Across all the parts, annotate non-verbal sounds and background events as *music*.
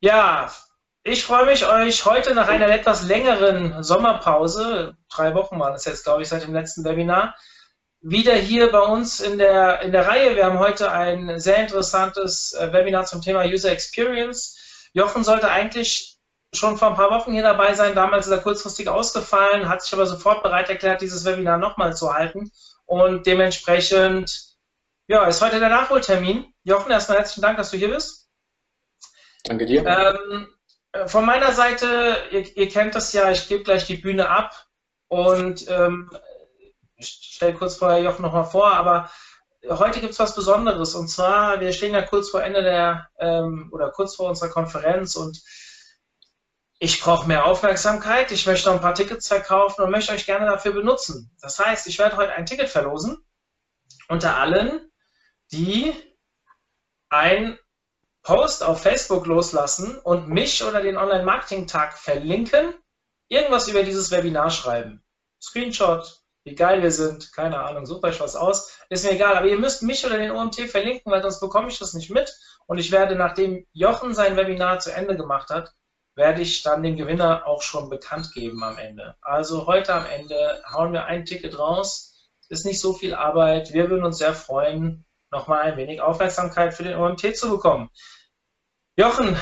Ja, ich freue mich, euch heute nach einer etwas längeren Sommerpause, drei Wochen waren es jetzt, glaube ich, seit dem letzten Webinar, wieder hier bei uns in der, in der Reihe. Wir haben heute ein sehr interessantes äh, Webinar zum Thema User Experience. Jochen sollte eigentlich schon vor ein paar Wochen hier dabei sein. Damals ist er kurzfristig ausgefallen, hat sich aber sofort bereit erklärt, dieses Webinar nochmal zu halten. Und dementsprechend, ja, ist heute der Nachholtermin. Jochen, erstmal herzlichen Dank, dass du hier bist. Danke dir. Ähm, von meiner Seite, ihr, ihr, kennt das ja, ich gebe gleich die Bühne ab und ähm, stelle kurz vorher Jochen nochmal vor, aber heute gibt es was Besonderes und zwar, wir stehen ja kurz vor Ende der ähm, oder kurz vor unserer Konferenz und ich brauche mehr Aufmerksamkeit, ich möchte noch ein paar Tickets verkaufen und möchte euch gerne dafür benutzen. Das heißt, ich werde heute ein Ticket verlosen unter allen, die ein Post auf Facebook loslassen und mich oder den Online-Marketing-Tag verlinken, irgendwas über dieses Webinar schreiben. Screenshot, wie geil wir sind, keine Ahnung, sucht euch was aus, ist mir egal, aber ihr müsst mich oder den OMT verlinken, weil sonst bekomme ich das nicht mit und ich werde, nachdem Jochen sein Webinar zu Ende gemacht hat, werde ich dann den Gewinner auch schon bekannt geben am Ende. Also heute am Ende hauen wir ein Ticket raus, ist nicht so viel Arbeit, wir würden uns sehr freuen, nochmal ein wenig Aufmerksamkeit für den OMT zu bekommen. Jochen,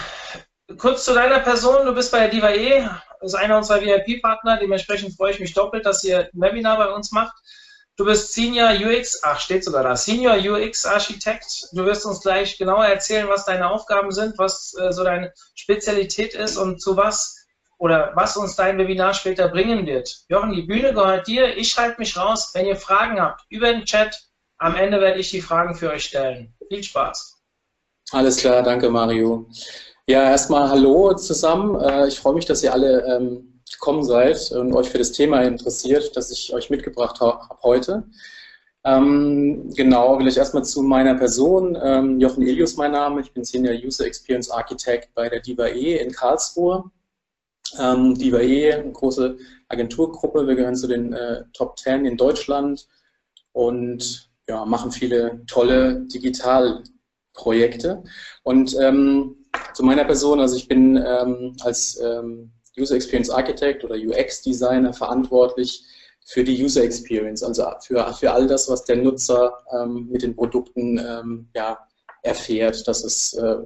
kurz zu deiner Person. Du bist bei der DIVA-E, ist einer unserer VIP-Partner. Dementsprechend freue ich mich doppelt, dass ihr ein Webinar bei uns macht. Du bist Senior UX, ach, steht sogar da, Senior UX Architekt. Du wirst uns gleich genauer erzählen, was deine Aufgaben sind, was äh, so deine Spezialität ist und zu was oder was uns dein Webinar später bringen wird. Jochen, die Bühne gehört dir. Ich schalte mich raus. Wenn ihr Fragen habt, über den Chat. Am Ende werde ich die Fragen für euch stellen. Viel Spaß. Alles klar, danke Mario. Ja, erstmal Hallo zusammen. Äh, ich freue mich, dass ihr alle ähm, gekommen seid und euch für das Thema interessiert, das ich euch mitgebracht habe heute. Ähm, genau, vielleicht erstmal zu meiner Person. Ähm, Jochen Elius mein Name. Ich bin Senior User Experience Architect bei der DIVA-E in Karlsruhe. DIVA-E, eine große Agenturgruppe. Wir gehören zu den äh, Top 10 in Deutschland und ja, machen viele tolle Digital- Projekte. Und ähm, zu meiner Person, also ich bin ähm, als ähm, User Experience Architect oder UX Designer verantwortlich für die User Experience, also für, für all das, was der Nutzer ähm, mit den Produkten ähm, ja, erfährt, dass es äh,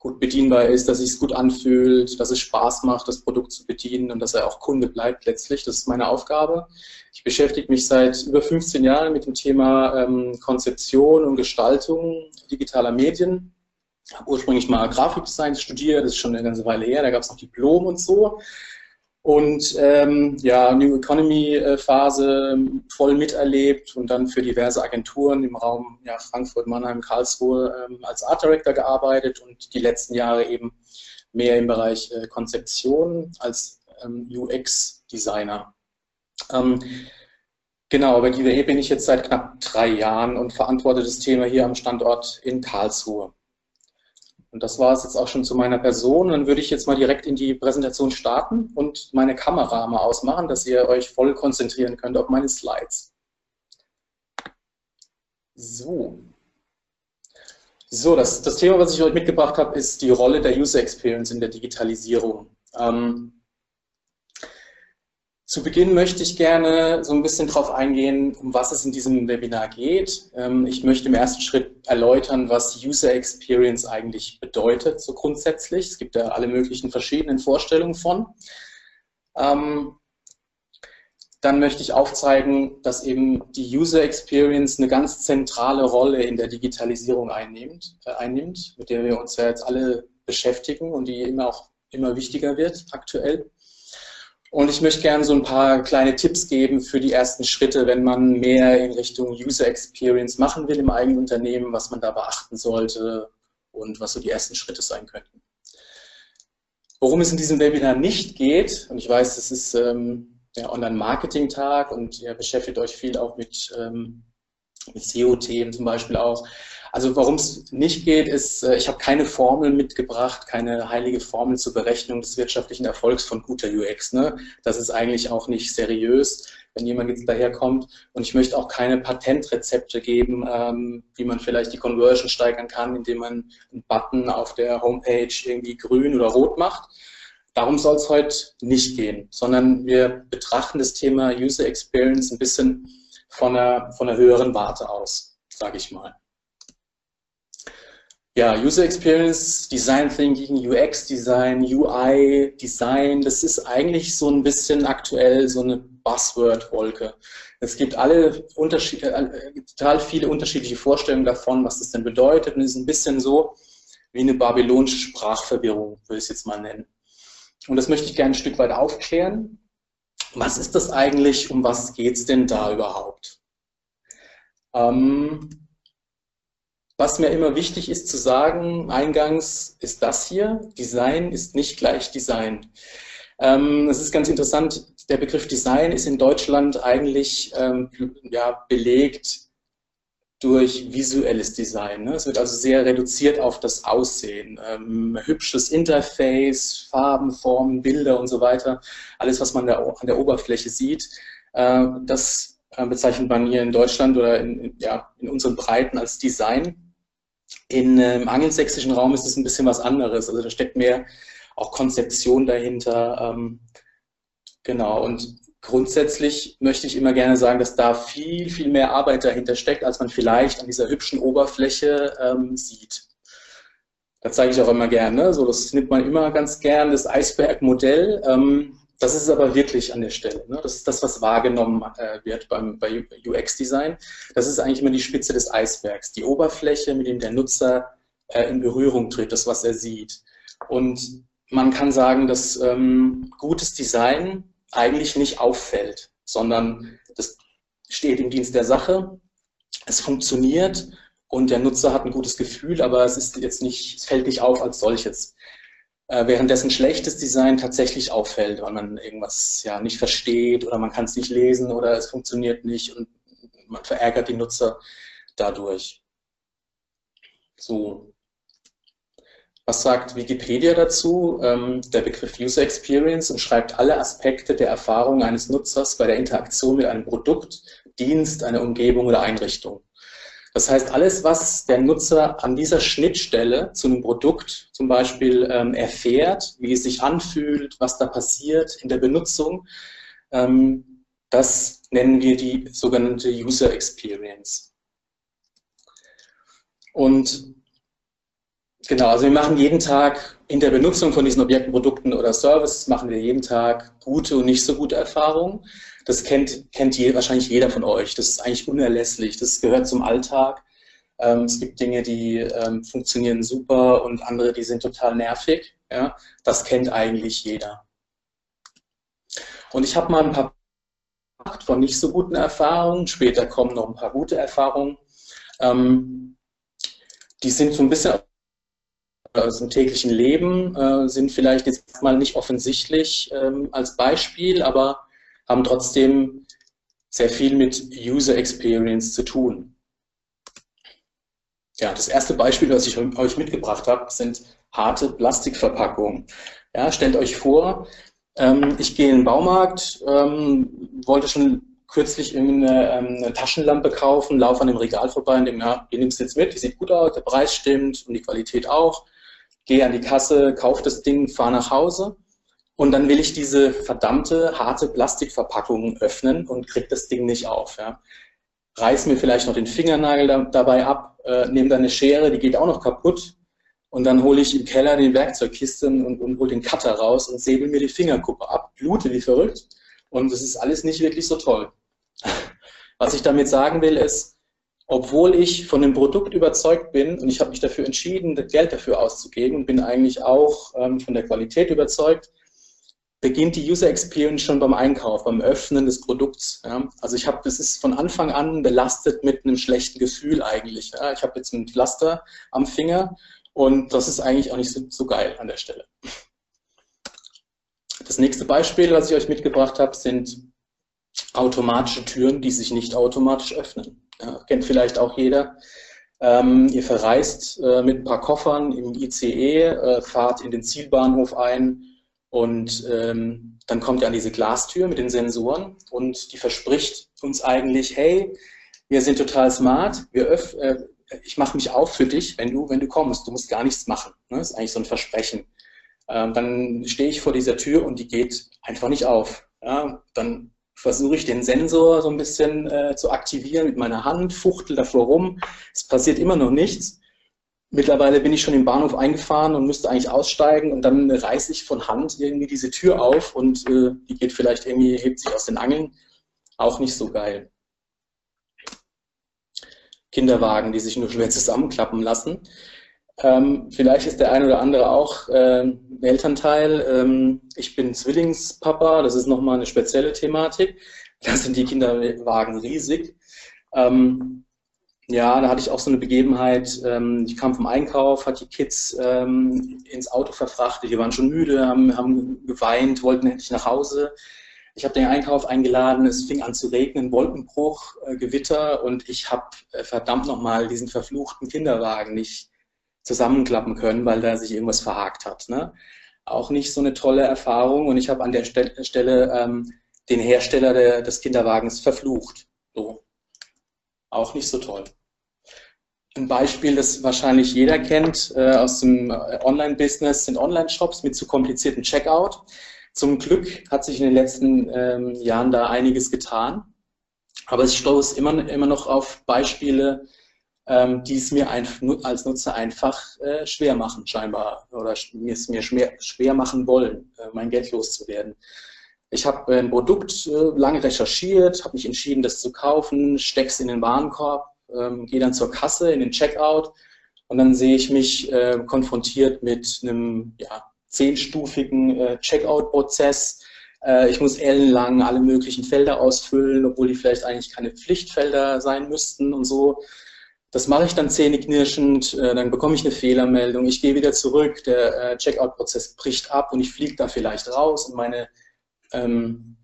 gut bedienbar ist, dass es sich gut anfühlt, dass es Spaß macht, das Produkt zu bedienen und dass er auch Kunde bleibt letztlich. Das ist meine Aufgabe. Ich beschäftige mich seit über 15 Jahren mit dem Thema ähm, Konzeption und Gestaltung digitaler Medien. Habe ursprünglich mal Grafikdesign studiert, das ist schon eine ganze Weile her, da gab es noch Diplom und so. Und ähm, ja, New Economy Phase voll miterlebt und dann für diverse Agenturen im Raum ja, Frankfurt, Mannheim, Karlsruhe ähm, als Art Director gearbeitet und die letzten Jahre eben mehr im Bereich äh, Konzeption als ähm, UX Designer. Ähm, genau, bei DWE bin ich jetzt seit knapp drei Jahren und verantworte das Thema hier am Standort in Karlsruhe. Und das war es jetzt auch schon zu meiner Person. Dann würde ich jetzt mal direkt in die Präsentation starten und meine Kamera mal ausmachen, dass ihr euch voll konzentrieren könnt auf meine Slides. So. So, das, das Thema, was ich euch mitgebracht habe, ist die Rolle der User Experience in der Digitalisierung. Ähm, zu Beginn möchte ich gerne so ein bisschen darauf eingehen, um was es in diesem Webinar geht. Ähm, ich möchte im ersten Schritt erläutern, was User Experience eigentlich bedeutet, so grundsätzlich. Es gibt da alle möglichen verschiedenen Vorstellungen von. Ähm, dann möchte ich aufzeigen, dass eben die User Experience eine ganz zentrale Rolle in der Digitalisierung einnimmt, äh, einnimmt mit der wir uns ja jetzt alle beschäftigen und die immer auch immer wichtiger wird aktuell. Und ich möchte gerne so ein paar kleine Tipps geben für die ersten Schritte, wenn man mehr in Richtung User Experience machen will im eigenen Unternehmen, was man da beachten sollte und was so die ersten Schritte sein könnten. Worum es in diesem Webinar nicht geht, und ich weiß, das ist ähm, der Online-Marketing-Tag und ihr beschäftigt euch viel auch mit ähm, mit SEO-Themen zum Beispiel auch. Also warum es nicht geht, ist, äh, ich habe keine Formel mitgebracht, keine heilige Formel zur Berechnung des wirtschaftlichen Erfolgs von guter UX. Ne? Das ist eigentlich auch nicht seriös, wenn jemand jetzt daherkommt. Und ich möchte auch keine Patentrezepte geben, ähm, wie man vielleicht die Conversion steigern kann, indem man einen Button auf der Homepage irgendwie grün oder rot macht. Darum soll es heute nicht gehen, sondern wir betrachten das Thema User Experience ein bisschen von einer, von einer höheren Warte aus, sage ich mal. Ja, User Experience, Design Thinking, UX Design, UI Design, das ist eigentlich so ein bisschen aktuell so eine Buzzword-Wolke. Es gibt alle Unterschied, äh, total viele unterschiedliche Vorstellungen davon, was das denn bedeutet und es ist ein bisschen so wie eine babylonische Sprachverwirrung, würde ich es jetzt mal nennen. Und das möchte ich gerne ein Stück weit aufklären. Was ist das eigentlich? Um was geht es denn da überhaupt? Ähm, was mir immer wichtig ist zu sagen, eingangs, ist das hier. Design ist nicht gleich Design. Ähm, es ist ganz interessant, der Begriff Design ist in Deutschland eigentlich ähm, ja, belegt durch visuelles Design. Ne? Es wird also sehr reduziert auf das Aussehen. Ähm, hübsches Interface, Farben, Formen, Bilder und so weiter. Alles, was man da an der Oberfläche sieht, äh, das äh, bezeichnet man hier in Deutschland oder in, ja, in unseren Breiten als Design. In, Im angelsächsischen Raum ist es ein bisschen was anderes. Also da steckt mehr auch Konzeption dahinter. Ähm, genau. Und grundsätzlich möchte ich immer gerne sagen, dass da viel, viel mehr Arbeit dahinter steckt, als man vielleicht an dieser hübschen Oberfläche ähm, sieht. Das zeige ich auch immer gerne. So, das nimmt man immer ganz gern, das Eisbergmodell. Ähm, das ist aber wirklich an der Stelle. Ne? Das ist das, was wahrgenommen äh, wird beim, bei UX-Design. Das ist eigentlich immer die Spitze des Eisbergs. Die Oberfläche, mit dem der Nutzer äh, in Berührung tritt, das, was er sieht. Und man kann sagen, dass ähm, gutes Design eigentlich nicht auffällt, sondern das steht im Dienst der Sache. Es funktioniert und der Nutzer hat ein gutes Gefühl, aber es ist jetzt nicht, es fällt nicht auf als solches. Äh, währenddessen schlechtes Design tatsächlich auffällt, weil man irgendwas ja nicht versteht oder man kann es nicht lesen oder es funktioniert nicht und man verärgert die Nutzer dadurch. So. Was sagt Wikipedia dazu? Ähm, der Begriff User Experience umschreibt alle Aspekte der Erfahrung eines Nutzers bei der Interaktion mit einem Produkt, Dienst, einer Umgebung oder Einrichtung. Das heißt, alles, was der Nutzer an dieser Schnittstelle zu einem Produkt zum Beispiel ähm, erfährt, wie es sich anfühlt, was da passiert in der Benutzung, ähm, das nennen wir die sogenannte User Experience. Und genau, also wir machen jeden Tag in der Benutzung von diesen Objekten, Produkten oder Services, machen wir jeden Tag gute und nicht so gute Erfahrungen. Das kennt, kennt je, wahrscheinlich jeder von euch. Das ist eigentlich unerlässlich. Das gehört zum Alltag. Ähm, es gibt Dinge, die ähm, funktionieren super und andere, die sind total nervig. Ja? Das kennt eigentlich jeder. Und ich habe mal ein paar von nicht so guten Erfahrungen. Später kommen noch ein paar gute Erfahrungen. Ähm, die sind so ein bisschen aus dem täglichen Leben, äh, sind vielleicht jetzt mal nicht offensichtlich ähm, als Beispiel, aber haben trotzdem sehr viel mit User Experience zu tun. Ja, das erste Beispiel, was ich euch mitgebracht habe, sind harte Plastikverpackungen. Ja, stellt euch vor, ähm, ich gehe in den Baumarkt, ähm, wollte schon kürzlich eine, ähm, eine, Taschenlampe kaufen, laufe an dem Regal vorbei und denke, ja, ihr nehmt es jetzt mit, die sieht gut aus, der Preis stimmt und die Qualität auch. Gehe an die Kasse, kaufe das Ding, fahre nach Hause und dann will ich diese verdammte harte Plastikverpackung öffnen und kriege das Ding nicht auf. Ja. Reiß mir vielleicht noch den Fingernagel da, dabei ab, äh, nehme dann eine Schere, die geht auch noch kaputt. Und dann hole ich im Keller den Werkzeugkiste und, und hole den Cutter raus und säbel mir die Fingerkuppe ab, blute wie verrückt. Und das ist alles nicht wirklich so toll. *laughs* Was ich damit sagen will, ist, obwohl ich von dem Produkt überzeugt bin und ich habe mich dafür entschieden, Geld dafür auszugeben und bin eigentlich auch ähm, von der Qualität überzeugt, beginnt die User Experience schon beim Einkauf, beim Öffnen des Produkts. Ja. Also ich habe, das ist von Anfang an belastet mit einem schlechten Gefühl eigentlich. Ja. Ich habe jetzt ein Pflaster am Finger und das ist eigentlich auch nicht so, so geil an der Stelle. Das nächste Beispiel, was ich euch mitgebracht habe, sind automatische Türen, die sich nicht automatisch öffnen. Ja, kennt vielleicht auch jeder. Ähm, ihr verreist äh, mit ein paar Koffern im ICE, äh, fahrt in den Zielbahnhof ein und ähm, dann kommt ihr an diese Glastür mit den Sensoren und die verspricht uns eigentlich, hey, wir sind total smart, wir öff äh, ich mache mich auf für dich, wenn du, wenn du kommst, du musst gar nichts machen. Ne? Das ist eigentlich so ein Versprechen. Ähm, dann stehe ich vor dieser Tür und die geht einfach nicht auf. Ja? Dann versuche ich den Sensor so ein bisschen äh, zu aktivieren mit meiner Hand, fuchtel davor rum. Es passiert immer noch nichts. Mittlerweile bin ich schon im Bahnhof eingefahren und müsste eigentlich aussteigen und dann reiße ich von Hand irgendwie diese Tür auf und äh, die geht vielleicht irgendwie, hebt sich aus den Angeln. Auch nicht so geil. Kinderwagen, die sich nur schwer zusammenklappen lassen. Ähm, vielleicht ist der ein oder andere auch äh, Elternteil. Ähm, ich bin Zwillingspapa, das ist nochmal eine spezielle Thematik. *laughs* Da sind die Kinderwagen riesig. Ähm, ja, da hatte ich auch so eine Begebenheit. Ähm, ich kam vom Einkauf, hat die Kids ähm, ins Auto verfrachtet. Die waren schon müde, haben, haben geweint, wollten endlich nach Hause. Ich habe den Einkauf eingeladen, es fing an zu regnen, Wolkenbruch, äh, Gewitter und ich habe äh, verdammt nochmal diesen verfluchten Kinderwagen nicht zusammenklappen können, weil da sich irgendwas verhakt hat. Ne? Auch nicht so eine tolle Erfahrung und ich habe an der Ste Stelle ähm, den Hersteller der, des Kinderwagens verflucht. So. Auch nicht so toll. Ein Beispiel, das wahrscheinlich jeder kennt äh, aus dem äh, Online-Business, sind Online-Shops mit zu komplizierten Checkout. Zum Glück hat sich in den letzten ähm, Jahren da einiges getan. Aber es stoßt immer, immer noch auf Beispiele, ähm, die es mir ein, als Nutzer einfach äh, schwer machen, scheinbar, oder es mir schwer, schwer machen wollen, äh, mein Geld loszuwerden. Ich habe ein Produkt äh, lange recherchiert, habe mich entschieden, das zu kaufen, stecke es in den Warenkorb, ähm, gehe dann zur Kasse, in den Checkout und dann sehe ich mich äh, konfrontiert mit einem ja, zehnstufigen äh, Checkout-Prozess. Äh, ich muss ellenlang alle möglichen Felder ausfüllen, obwohl die vielleicht eigentlich keine Pflichtfelder sein müssten und so. Das mache ich dann zähneknirschend, äh, dann bekomme ich eine Fehlermeldung, ich gehe wieder zurück, der äh, Checkout-Prozess bricht ab und ich fliege da vielleicht raus und meine, ähm,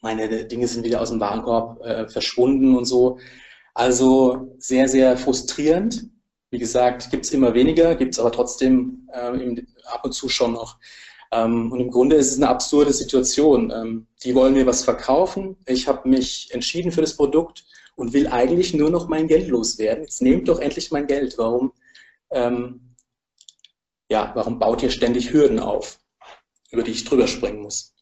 meine Dinge sind wieder aus dem Warenkorb äh, verschwunden und so. Also sehr, sehr frustrierend. Wie gesagt, gibt es immer weniger, gibt es aber trotzdem äh, im, ab und zu schon noch. Ähm, und im Grunde ist es eine absurde Situation. Ähm, die wollen mir was verkaufen. Ich habe mich entschieden für das Produkt und will eigentlich nur noch mein Geld loswerden. Jetzt nehmt doch endlich mein Geld. Warum, ähm, ja, warum baut ihr ständig Hürden auf, über die ich drüber springen muss?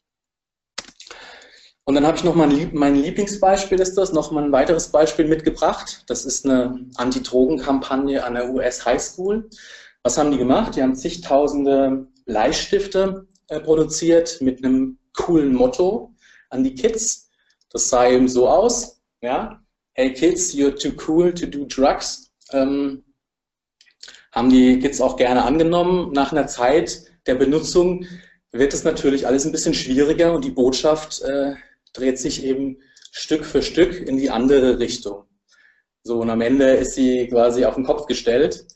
Und dann habe ich noch mal ein, mein Lieblingsbeispiel ist das, noch mal ein weiteres Beispiel mitgebracht. Das ist eine Anti-Drogen-Kampagne an der US High School. Was haben die gemacht? Die haben zigtausende Bleistifte äh, produziert mit einem coolen Motto an die Kids. Das sah eben so aus, ja. Hey Kids, you're too cool to do drugs. Ähm, haben die Kids auch gerne angenommen. Nach einer Zeit der Benutzung wird es natürlich alles ein bisschen schwieriger und die Botschaft äh, dreht sich eben Stück für Stück in die andere Richtung. So, und am Ende ist sie quasi auf den Kopf gestellt.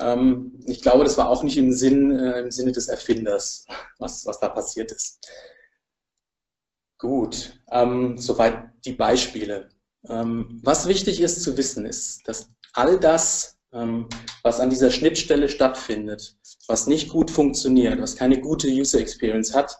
Ähm, ich glaube, das war auch nicht im, Sinn, äh, im Sinne des Erfinders, was, was da passiert ist. Gut, ähm, soweit die Beispiele. Ähm, was wichtig ist zu wissen, ist, dass all das, ähm, was an dieser Schnittstelle stattfindet, was nicht gut funktioniert, was keine gute User Experience hat,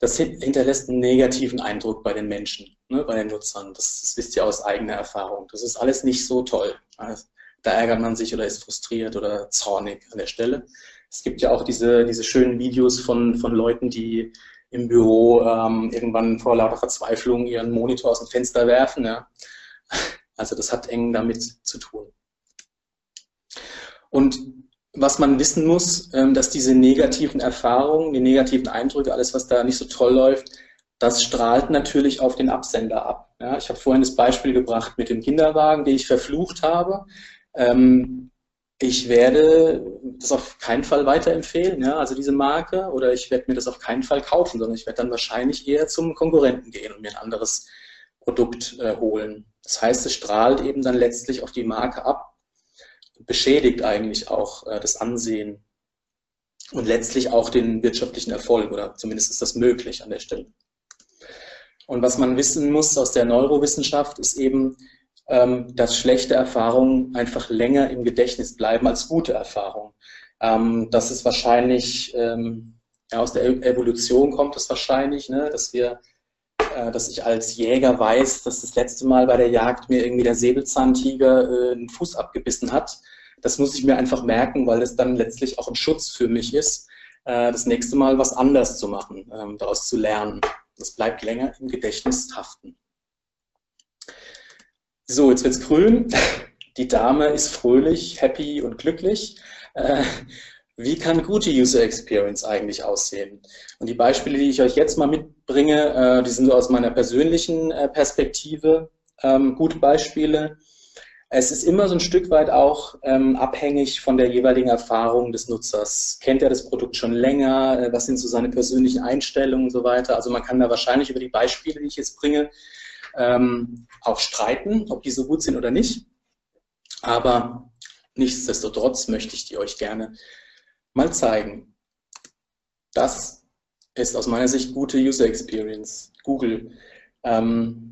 das hinterlässt einen negativen Eindruck bei den Menschen, ne, bei den Nutzern. Das, das, wisst ihr aus eigener Erfahrung. Das ist alles nicht so toll. Also, da ärgert man sich oder ist frustriert oder zornig an der Stelle. Es gibt ja auch diese, diese schönen Videos von, von Leuten, die im Büro ähm, irgendwann vor lauter Verzweiflung ihren Monitor aus dem Fenster werfen. Ja. Also das hat eng damit zu tun. Und was man wissen muss, ähm, dass diese negativen Erfahrungen, die negativen Eindrücke, alles, was da nicht so toll läuft, das strahlt natürlich auf den Absender ab. Ja, ich habe vorhin das Beispiel gebracht mit dem Kinderwagen, den ich verflucht habe. Ähm, ich werde das auf keinen Fall weiterempfehlen, ja, also diese Marke, oder ich werde mir das auf keinen Fall kaufen, sondern ich werde dann wahrscheinlich eher zum Konkurrenten gehen und mir ein anderes Produkt äh, holen. Das heißt, es strahlt eben dann letztlich auf die Marke ab beschädigt eigentlich auch äh, das Ansehen und letztlich auch den wirtschaftlichen Erfolg oder zumindest ist das möglich an der Stelle. Und was man wissen muss aus der Neurowissenschaft ist eben, ähm, dass schlechte Erfahrungen einfach länger im Gedächtnis bleiben als gute Erfahrungen. Ähm, das ist wahrscheinlich, ähm, ja, aus der Evolution kommt es wahrscheinlich, ne, dass wir äh, dass ich als Jäger weiß, dass das letzte Mal bei der Jagd mir irgendwie der Säbelzahntiger äh, einen Fuß abgebissen hat. Das muss ich mir einfach merken, weil es dann letztlich auch ein Schutz für mich ist, äh, das nächste Mal was anders zu machen, ähm, daraus zu lernen. Das bleibt länger im Gedächtnis haften. So, jetzt wird's grün. *laughs* Die Dame ist fröhlich, happy und glücklich. Wie kann gute User Experience eigentlich aussehen? Und die Beispiele, die ich euch jetzt mal mitbringe, äh, die sind so aus meiner persönlichen äh, Perspektive ähm, gute Beispiele. Es ist immer so ein Stück weit auch ähm, abhängig von der jeweiligen Erfahrung des Nutzers. Kennt er das Produkt schon länger? Äh, was sind so seine persönlichen Einstellungen und so weiter? Also man kann da wahrscheinlich über die Beispiele, die ich jetzt bringe, ähm, auch streiten, ob die so gut sind oder nicht. Aber nichtsdestotrotz möchte ich die euch gerne mal zeigen. Das ist aus meiner Sicht gute User Experience. Google. Ähm,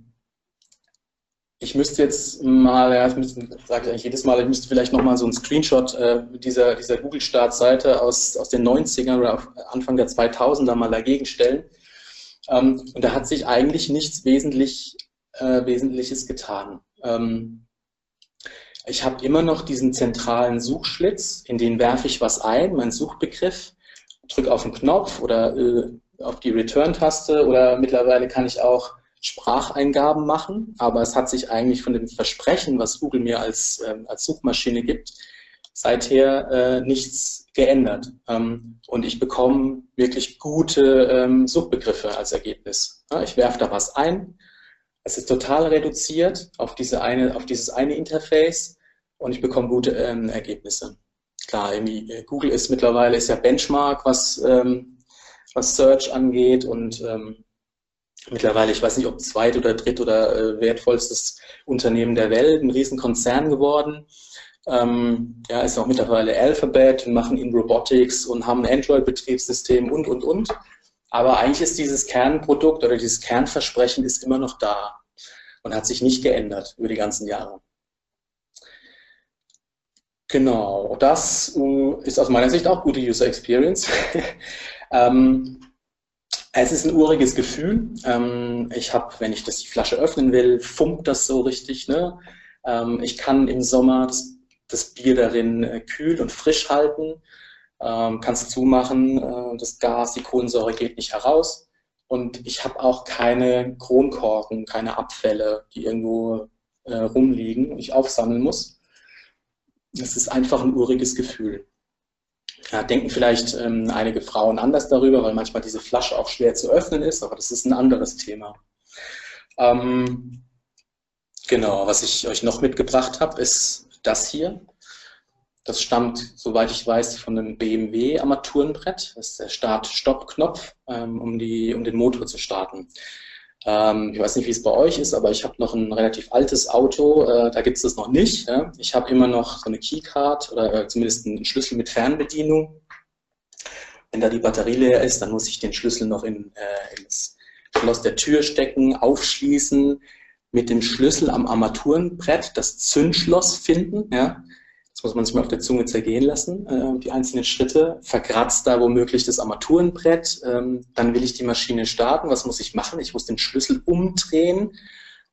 ich müsste jetzt mal, ja, sage ich eigentlich jedes Mal, ich müsste vielleicht nochmal so einen Screenshot äh, dieser, dieser Google-Startseite aus, aus den 90ern oder Anfang der 2000er mal dagegen stellen. Ähm, und da hat sich eigentlich nichts wesentlich, äh, Wesentliches getan. Ähm, ich habe immer noch diesen zentralen Suchschlitz, in den werfe ich was ein, mein Suchbegriff, drücke auf den Knopf oder äh, auf die Return-Taste oder mittlerweile kann ich auch Spracheingaben machen, aber es hat sich eigentlich von dem Versprechen, was Google mir als, äh, als Suchmaschine gibt, seither äh, nichts geändert. Ähm, und ich bekomme wirklich gute ähm, Suchbegriffe als Ergebnis. Ja, ich werfe da was ein. Es ist total reduziert auf, diese eine, auf dieses eine Interface und ich bekomme gute ähm, Ergebnisse. Klar, irgendwie äh, Google ist mittlerweile ist ja Benchmark, was, ähm, was Search angeht und ähm, mittlerweile, ich weiß nicht, ob zweit oder dritt oder äh, wertvollstes Unternehmen der Welt, ein Riesenkonzern geworden. Ähm, ja, ist auch mittlerweile Alphabet machen in Robotics und haben ein Android-Betriebssystem und, und, und. Aber eigentlich ist dieses Kernprodukt oder dieses Kernversprechen ist immer noch da und hat sich nicht geändert über die ganzen Jahre. Genau, das äh, ist aus meiner Sicht auch gute User Experience. *laughs* ähm, es ist ein uriges Gefühl. Ähm, ich habe, wenn ich das die Flasche öffnen will, funkt das so richtig. Ne? Ähm, ich kann im Sommer das, das Bier darin äh, kühl und frisch halten, ähm, kann zumachen, äh, das Gas, die Kohlensäure geht nicht heraus. Und ich habe auch keine Kronkorken, keine Abfälle, die irgendwo äh, rumliegen, ich aufsammeln muss es ist einfach ein uriges Gefühl. Ja, denken vielleicht ähm, einige Frauen anders darüber, weil manchmal diese Flasche auch schwer zu öffnen ist, aber das ist ein anderes Thema. Ähm, genau, was ich euch noch mitgebracht habe, ist das hier. Das stammt, soweit ich weiß, von einem BMW-Armaturenbrett. Das ist der Start-Stopp-Knopf, ähm, um, um den Motor zu starten. Ähm, ich weiß nicht, wie es bei euch ist, aber ich habe noch ein relativ altes Auto, äh, da gibt es das noch nicht. Ja? Ich habe immer noch so eine Keycard oder äh, zumindest einen Schlüssel mit Fernbedienung. Wenn da die Batterie leer ist, dann muss ich den Schlüssel noch in, äh, ins Schloss der Tür stecken, aufschließen, mit dem Schlüssel am Armaturenbrett das Zündschloss finden. Ja? Das muss man sich mal auf der Zunge zergehen lassen, äh, die einzelnen Schritte. Verkratzt da womöglich das Armaturenbrett. Ähm, dann will ich die Maschine starten. Was muss ich machen? Ich muss den Schlüssel umdrehen,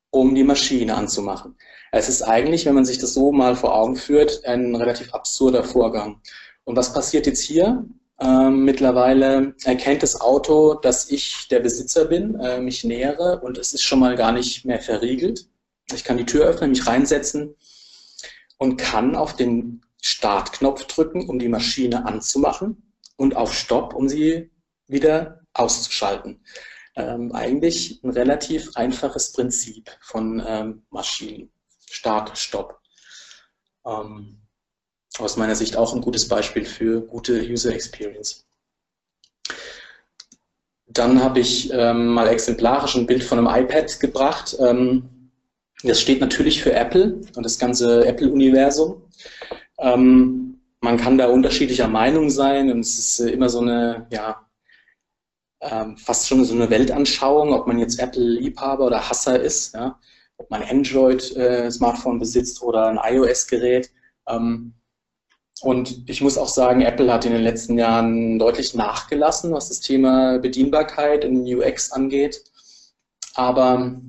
um die Maschine anzumachen. Es ist eigentlich, wenn man sich das so mal vor Augen führt, ein relativ absurder Vorgang. Und was passiert jetzt hier? Ähm, mittlerweile erkennt das Auto, dass ich der Besitzer bin, äh, mich nähere und es ist schon mal gar nicht mehr verriegelt. Ich kann die Tür öffnen, mich reinsetzen und kann auf den Startknopf drücken, um die Maschine anzumachen und auf Stopp, um sie wieder auszuschalten. Ähm, eigentlich ein relativ einfaches Prinzip von ähm, Maschinen. Start, Stopp. Ähm, aus meiner Sicht auch ein gutes Beispiel für gute User Experience. Dann habe ich ähm, mal exemplarisch ein Bild von einem iPad gebracht. Ähm, das steht natürlich für Apple und das ganze Apple-Universum. Ähm, man kann da unterschiedlicher Meinung sein und es ist äh, immer so eine, ja, ähm, fast schon so eine Weltanschauung, ob man jetzt Apple-Liebhaber oder Hasser ist, ja? ob man Android-Smartphone äh, besitzt oder ein iOS-Gerät. Ähm, und ich muss auch sagen, Apple hat in den letzten Jahren deutlich nachgelassen, was das Thema Bedienbarkeit und UX angeht. Aber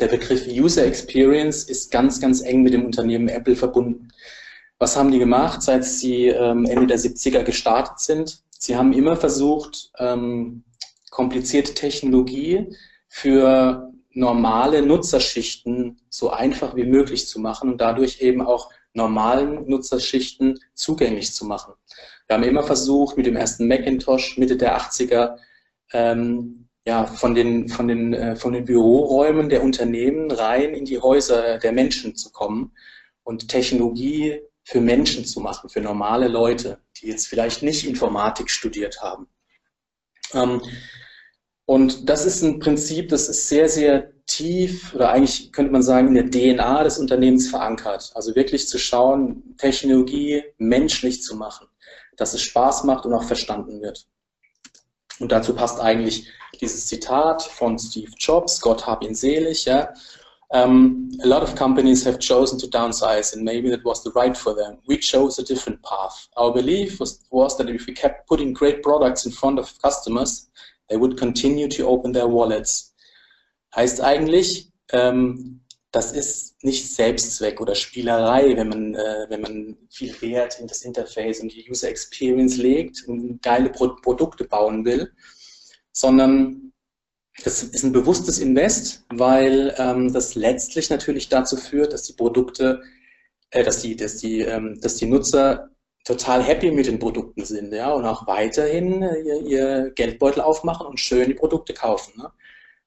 der Begriff User Experience ist ganz, ganz eng mit dem Unternehmen Apple verbunden. Was haben die gemacht, seit sie ähm, Ende der 70er gestartet sind? Sie haben immer versucht, ähm, komplizierte Technologie für normale Nutzerschichten so einfach wie möglich zu machen und dadurch eben auch normalen Nutzerschichten zugänglich zu machen. Wir haben immer versucht, mit dem ersten Macintosh Mitte der 80er ähm, ja, von den, von, den, äh, von den Büroräumen der Unternehmen rein in die Häuser der Menschen zu kommen und Technologie für Menschen zu machen, für normale Leute, die jetzt vielleicht nicht Informatik studiert haben. Ähm, und das ist ein Prinzip, das ist sehr, sehr tief oder eigentlich könnte man sagen in der DNA des Unternehmens verankert. Also wirklich zu schauen, Technologie menschlich zu machen, dass es Spaß macht und auch verstanden wird. Und dazu passt eigentlich dieses Zitat von Steve Jobs, Gott hab ihn selig, ja. Um, a lot of companies have chosen to downsize and maybe that was the right for them. We chose a different path. Our belief was, was that if we kept putting great products in front of customers, they would continue to open their wallets. Heißt eigentlich, ähm, das ist nicht Selbstzweck oder Spielerei, wenn man, äh, wenn man viel Wert in das Interface und die User Experience legt und geile Pro Produkte bauen will, sondern das ist ein bewusstes Invest, weil ähm, das letztlich natürlich dazu führt, dass die Produkte, äh, dass, die, dass, die, ähm, dass die Nutzer total happy mit den Produkten sind ja, und auch weiterhin äh, ihr, ihr Geldbeutel aufmachen und schön die Produkte kaufen. Ne?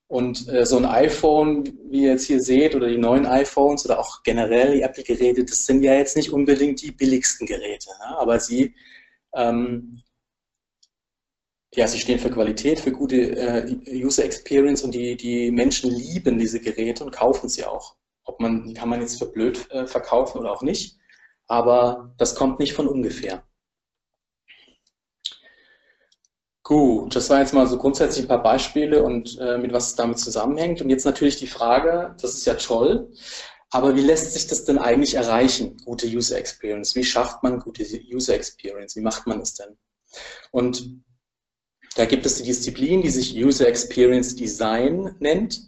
Und äh, so ein iPhone, wie ihr jetzt hier seht, oder die neuen iPhones oder auch generell die Apple-Geräte, das sind ja jetzt nicht unbedingt die billigsten Geräte, ne? aber sie, ähm, ja, sie stehen für Qualität, für gute äh, User Experience und die, die Menschen lieben diese Geräte und kaufen sie auch. Ob man, kann man jetzt für blöd äh, verkaufen oder auch nicht, aber das kommt nicht von ungefähr. Gut, das waren jetzt mal so grundsätzlich ein paar Beispiele und äh, mit was es damit zusammenhängt. Und jetzt natürlich die Frage, das ist ja toll, aber wie lässt sich das denn eigentlich erreichen, gute User Experience? Wie schafft man gute User Experience? Wie macht man es denn? Und da gibt es die Disziplin, die sich User Experience Design nennt.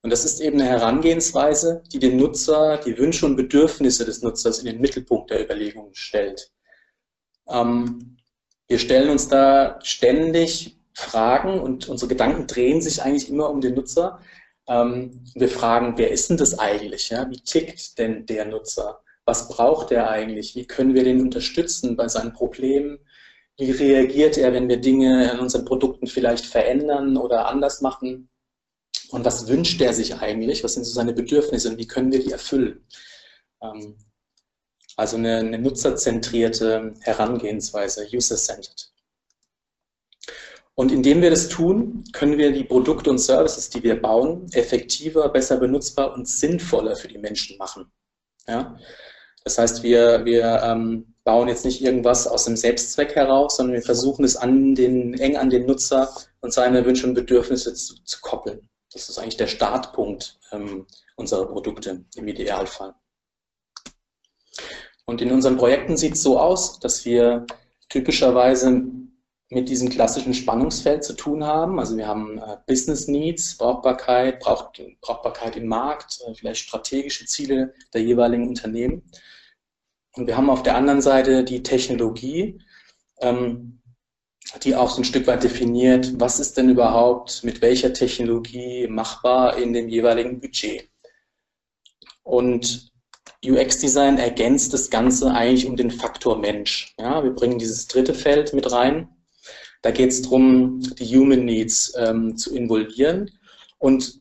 Und das ist eben eine Herangehensweise, die den Nutzer, die Wünsche und Bedürfnisse des Nutzers in den Mittelpunkt der Überlegungen stellt. Ähm, wir stellen uns da ständig Fragen und unsere Gedanken drehen sich eigentlich immer um den Nutzer. Ähm, wir fragen, wer ist denn das eigentlich? Ja? Wie tickt denn der Nutzer? Was braucht er eigentlich? Wie können wir den unterstützen bei seinen Problemen? Wie reagiert er, wenn wir Dinge an unseren Produkten vielleicht verändern oder anders machen? Und was wünscht er sich eigentlich? Was sind so seine Bedürfnisse und wie können wir die erfüllen? Ähm, also eine, eine nutzerzentrierte Herangehensweise, user-centered. Und indem wir das tun, können wir die Produkte und Services, die wir bauen, effektiver, besser benutzbar und sinnvoller für die Menschen machen. Ja? Das heißt, wir, wir ähm, bauen jetzt nicht irgendwas aus dem Selbstzweck heraus, sondern wir versuchen es an den, eng an den Nutzer und seine Wünsche und Bedürfnisse zu, zu koppeln. Das ist eigentlich der Startpunkt ähm, unserer Produkte im Idealfall. Und in unseren Projekten sieht es so aus, dass wir typischerweise mit diesem klassischen Spannungsfeld zu tun haben. Also wir haben äh, Business Needs, Brauchbarkeit, Brauch, Brauchbarkeit im Markt, äh, vielleicht strategische Ziele der jeweiligen Unternehmen. Und wir haben auf der anderen Seite die Technologie, ähm, die auch so ein Stück weit definiert, was ist denn überhaupt mit welcher Technologie machbar in dem jeweiligen Budget. Und UX-Design ergänzt das Ganze eigentlich um den Faktor Mensch. Ja, wir bringen dieses dritte Feld mit rein. Da geht es darum, die Human Needs ähm, zu involvieren. Und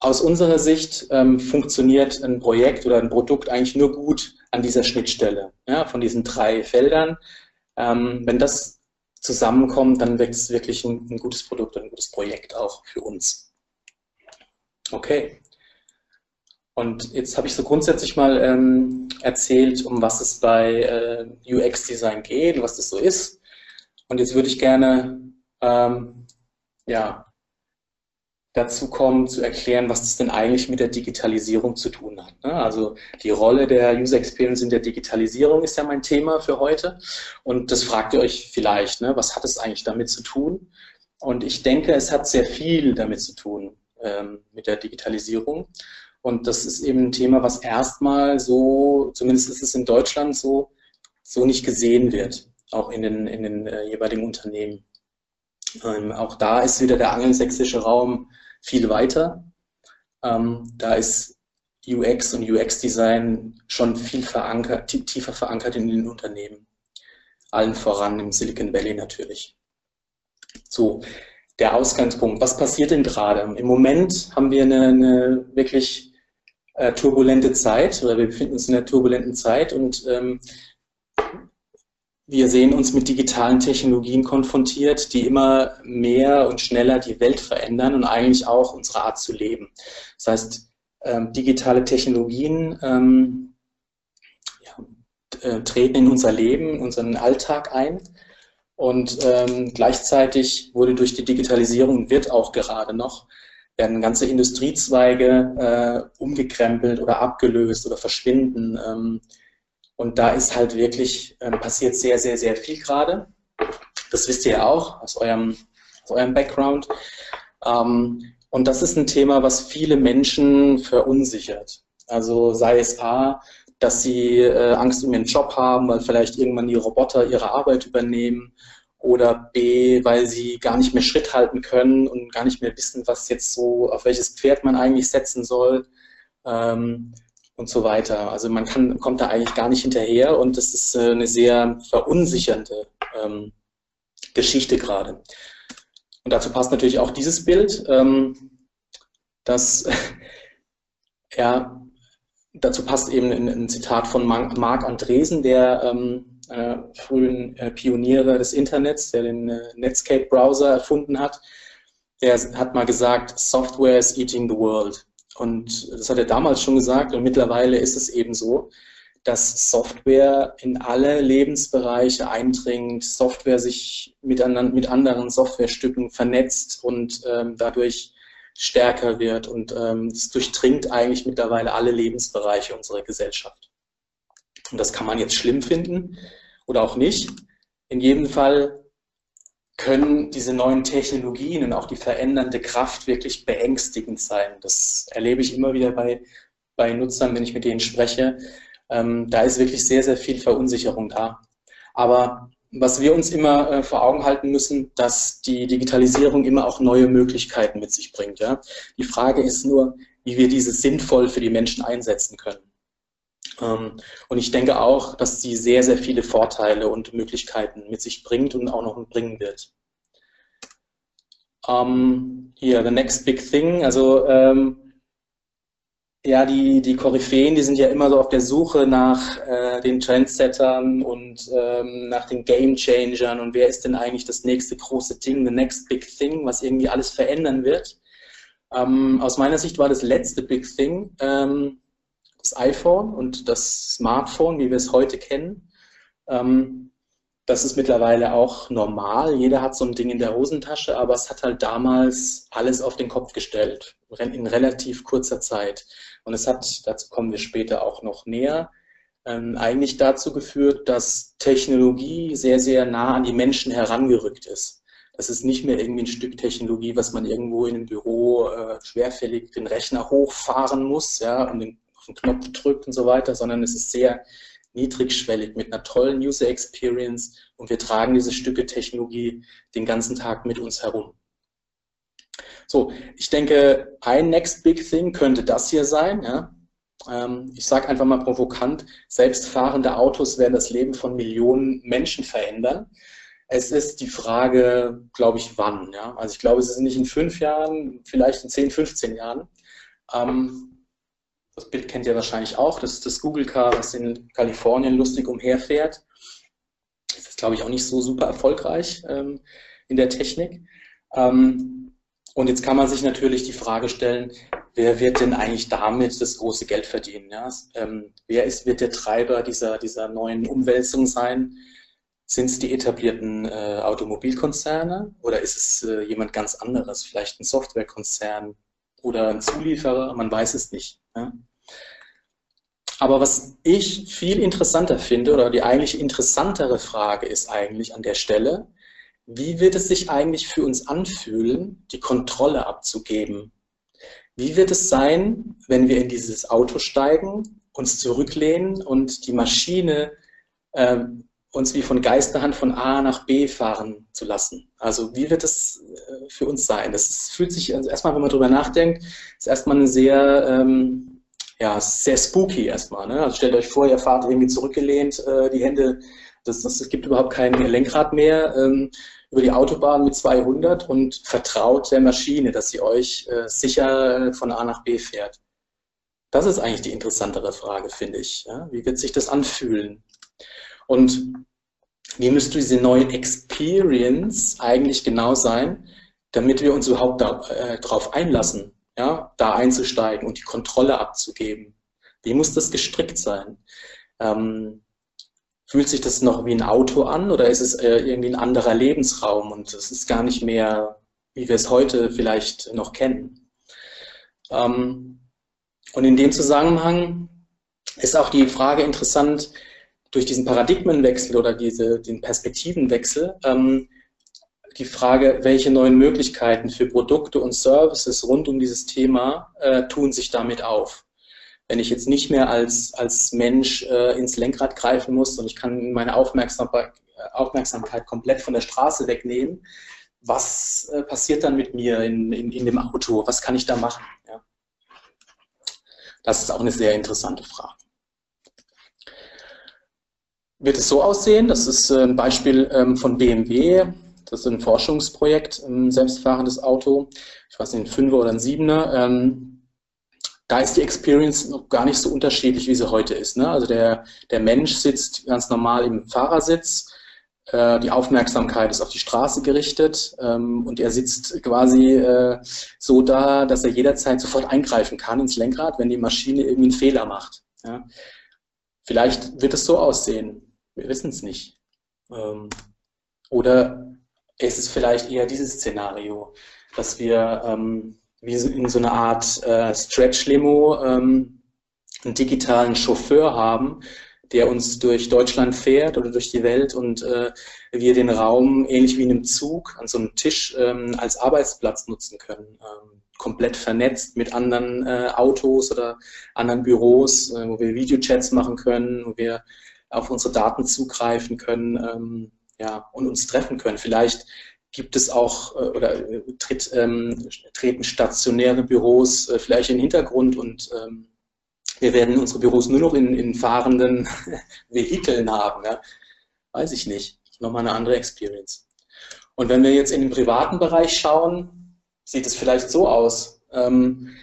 aus unserer Sicht ähm, funktioniert ein Projekt oder ein Produkt eigentlich nur gut an dieser Schnittstelle ja, von diesen drei Feldern. Ähm, wenn das zusammenkommt, dann wird es wirklich ein, ein gutes Produkt und ein gutes Projekt auch für uns. Okay. Und jetzt habe ich so grundsätzlich mal ähm, erzählt, um was es bei äh, UX-Design geht, was das so ist. Und jetzt würde ich gerne ähm, ja, dazu kommen, zu erklären, was das denn eigentlich mit der Digitalisierung zu tun hat. Ne? Also die Rolle der User Experience in der Digitalisierung ist ja mein Thema für heute. Und das fragt ihr euch vielleicht, ne? was hat es eigentlich damit zu tun? Und ich denke, es hat sehr viel damit zu tun ähm, mit der Digitalisierung. Und das ist eben ein Thema, was erstmal so, zumindest ist es in Deutschland so, so nicht gesehen wird, auch in den, in den äh, jeweiligen Unternehmen. Ähm, auch da ist wieder der angelsächsische Raum viel weiter. Ähm, da ist UX und UX-Design schon viel verankert, tiefer verankert in den Unternehmen. Allen voran im Silicon Valley natürlich. So, der Ausgangspunkt. Was passiert denn gerade? Im Moment haben wir eine, eine wirklich äh, turbulente Zeit oder wir befinden uns in einer turbulenten Zeit und ähm, wir sehen uns mit digitalen Technologien konfrontiert, die immer mehr und schneller die Welt verändern und eigentlich auch unsere Art zu leben. Das heißt, ähm, digitale Technologien ähm, ja, äh, treten in unser Leben, in unseren Alltag ein. Und ähm, gleichzeitig wurde durch die Digitalisierung, wird auch gerade noch, werden ganze Industriezweige äh, umgekrempelt oder abgelöst oder verschwinden. Ähm, und da ist halt wirklich, äh, passiert sehr, sehr, sehr viel gerade. Das wisst ihr ja auch aus eurem, aus eurem Background. Ähm, und das ist ein Thema, was viele Menschen verunsichert. Also sei es A, dass sie äh, Angst um ihren Job haben, weil vielleicht irgendwann die Roboter ihre Arbeit übernehmen. Oder B, weil sie gar nicht mehr Schritt halten können und gar nicht mehr wissen, was jetzt so, auf welches Pferd man eigentlich setzen soll. Ähm, und so weiter. Also man kann, kommt da eigentlich gar nicht hinterher und das ist äh, eine sehr verunsichernde ähm, Geschichte gerade. Und dazu passt natürlich auch dieses Bild, ähm, das *laughs* ja, dazu passt eben ein, ein Zitat von Marc Andresen, der ähm, äh, frühen äh, Pioniere des Internets, der den äh, Netscape-Browser erfunden hat. Der hat mal gesagt, Software is eating the world. Und das hat er damals schon gesagt und mittlerweile ist es eben so, dass Software in alle Lebensbereiche eindringt, Software sich mit, anderen, mit anderen Softwarestücken vernetzt und ähm, dadurch stärker wird und ähm, es durchdringt eigentlich mittlerweile alle Lebensbereiche unserer Gesellschaft. Und das kann man jetzt schlimm finden oder auch nicht. In jedem Fall können diese neuen Technologien und auch die verändernde Kraft wirklich beängstigend sein. Das erlebe ich immer wieder bei, bei Nutzern, wenn ich mit denen spreche. Ähm, da ist wirklich sehr, sehr viel Verunsicherung da. Aber was wir uns immer äh, vor Augen halten müssen, dass die Digitalisierung immer auch neue Möglichkeiten mit sich bringt. Ja? Die Frage ist nur, wie wir diese sinnvoll für die Menschen einsetzen können. Ähm, und ich denke auch, dass sie sehr, sehr viele Vorteile und Möglichkeiten mit sich bringt und auch noch bringen wird. Um, hier, the next big thing. Also ähm, ja, die, die Koryphäen, die sind ja immer so auf der Suche nach äh, den Trendsettern und ähm, nach den Game Changern und wer ist denn eigentlich das nächste große Ding, the next big thing, was irgendwie alles verändern wird. Ähm, aus meiner Sicht war das letzte Big Thing ähm, das iPhone und das Smartphone, wie wir es heute kennen. Ähm, das ist mittlerweile auch normal. Jeder hat so ein Ding in der Hosentasche, aber es hat halt damals alles auf den Kopf gestellt, in relativ kurzer Zeit. Und es hat, dazu kommen wir später auch noch näher, ähm, eigentlich dazu geführt, dass Technologie sehr, sehr nah an die Menschen herangerückt ist. Das ist nicht mehr irgendwie ein Stück Technologie, was man irgendwo in einem Büro äh, schwerfällig den Rechner hochfahren muss, ja, und den den Knopf drückt und so weiter, sondern es ist sehr niedrigschwellig mit einer tollen User Experience und wir tragen diese Stücke Technologie den ganzen Tag mit uns herum. So, ich denke, ein Next Big Thing könnte das hier sein. Ja? Ähm, ich sage einfach mal provokant, selbstfahrende Autos werden das Leben von Millionen Menschen verändern. Es ist die Frage, glaube ich, wann. Ja? Also ich glaube, es ist nicht in fünf Jahren, vielleicht in 10, 15 Jahren. Ähm, das Bild kennt ihr wahrscheinlich auch. Das ist das Google Car, was in Kalifornien lustig umherfährt. Das ist, glaube ich, auch nicht so super erfolgreich ähm, in der Technik. Ähm, und jetzt kann man sich natürlich die Frage stellen, wer wird denn eigentlich damit das große Geld verdienen? Ja? Ähm, wer ist, wird der Treiber dieser, dieser neuen Umwälzung sein? Sind es die etablierten äh, Automobilkonzerne oder ist es äh, jemand ganz anderes, vielleicht ein Softwarekonzern oder ein Zulieferer? Man weiß es nicht. Ja? Aber was ich viel interessanter finde oder die eigentlich interessantere Frage ist eigentlich an der Stelle, wie wird es sich eigentlich für uns anfühlen, die Kontrolle abzugeben? Wie wird es sein, wenn wir in dieses Auto steigen, uns zurücklehnen und die Maschine ähm, uns wie von Geisterhand von A nach B fahren zu lassen. Also wie wird es äh, für uns sein? Das fühlt sich also erstmal, wenn man darüber nachdenkt, ist erstmal eine sehr, ähm, ja, sehr spooky erstmal. Ne? Also stellt euch vor, ihr fahrt irgendwie zurückgelehnt, äh, die Hände, das, das, es gibt überhaupt kein Lenkrad mehr ähm, über die Autobahn mit 200 und vertraut der Maschine, dass sie euch äh, sicher von A nach B fährt. Das ist eigentlich die interessantere Frage, finde ich. Ja? Wie wird sich das anfühlen? Und wie müsste diese neue Experience eigentlich genau sein, damit wir uns überhaupt darauf äh, einlassen, ja, da einzusteigen und die Kontrolle abzugeben? Wie muss das gestrickt sein? Ähm, fühlt sich das noch wie ein Auto an oder ist es äh, irgendwie ein anderer Lebensraum und es ist gar nicht mehr, wie wir es heute vielleicht noch kennen? Ähm, und in dem Zusammenhang ist auch die Frage interessant, durch diesen Paradigmenwechsel oder diese, den Perspektivenwechsel ähm, die Frage, welche neuen Möglichkeiten für Produkte und Services rund um dieses Thema äh, tun sich damit auf. Wenn ich jetzt nicht mehr als, als Mensch äh, ins Lenkrad greifen muss und ich kann meine Aufmerksamkeit, Aufmerksamkeit komplett von der Straße wegnehmen, was äh, passiert dann mit mir in, in, in, dem Auto? Was kann ich da machen? Ja. Das ist auch eine sehr interessante Frage wird es so aussehen, das ist äh, ein Beispiel ähm, von BMW, das ist ein Forschungsprojekt, ein selbstfahrendes Auto, ich weiß nicht, ein Fünfer oder ein Siebener. Ähm, da ist die Experience noch gar nicht so unterschiedlich, wie sie heute ist. Ne? Also der, der Mensch sitzt ganz normal im Fahrersitz, äh, die Aufmerksamkeit ist auf die Straße gerichtet ähm, und er sitzt quasi äh, so da, dass er jederzeit sofort eingreifen kann ins Lenkrad, wenn die Maschine irgendwie einen Fehler macht. Vielleicht wird es so aussehen. Wir wissen es nicht. Ähm, oder ist es vielleicht eher dieses Szenario, dass wir ähm, wie in so einer Art äh, Stretch-Limo ähm, einen digitalen Chauffeur haben, der uns durch Deutschland fährt oder durch die Welt und äh, wir den Raum ähnlich wie in einem Zug an so einem Tisch ähm, als Arbeitsplatz nutzen können. Ähm, komplett vernetzt mit anderen äh, Autos oder anderen Büros, äh, wo wir Videochats machen können, wo wir auf unsere Daten zugreifen können ähm, ja, und uns treffen können. Vielleicht gibt es auch äh, oder äh, tritt, ähm, treten stationäre Büros äh, vielleicht in den Hintergrund und ähm, wir werden unsere Büros nur noch in, in fahrenden *laughs* Vehikeln haben. Ja? Weiß ich nicht. Nochmal eine andere Experience. Und wenn wir jetzt in den privaten Bereich schauen, sieht es vielleicht so aus. Ähm,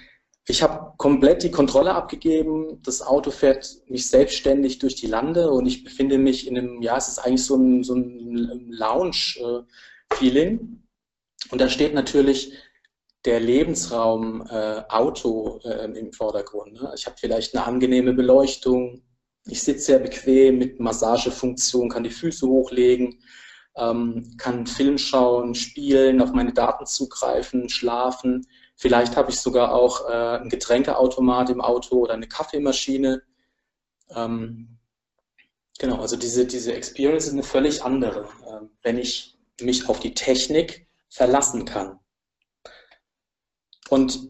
ich habe komplett die Kontrolle abgegeben. Das Auto fährt mich selbstständig durch die Lande und ich befinde mich in einem, ja, es ist eigentlich so ein, so ein Lounge-Feeling. Und da steht natürlich der Lebensraum äh, Auto äh, im Vordergrund. Ne? Ich habe vielleicht eine angenehme Beleuchtung. Ich sitze sehr bequem mit Massagefunktion, kann die Füße hochlegen, ähm, kann Film schauen, spielen, auf meine Daten zugreifen, schlafen. Vielleicht habe ich sogar auch äh, einen Getränkeautomat im Auto oder eine Kaffeemaschine. Ähm, genau, also diese, diese Experience ist eine völlig andere, äh, wenn ich mich auf die Technik verlassen kann. Und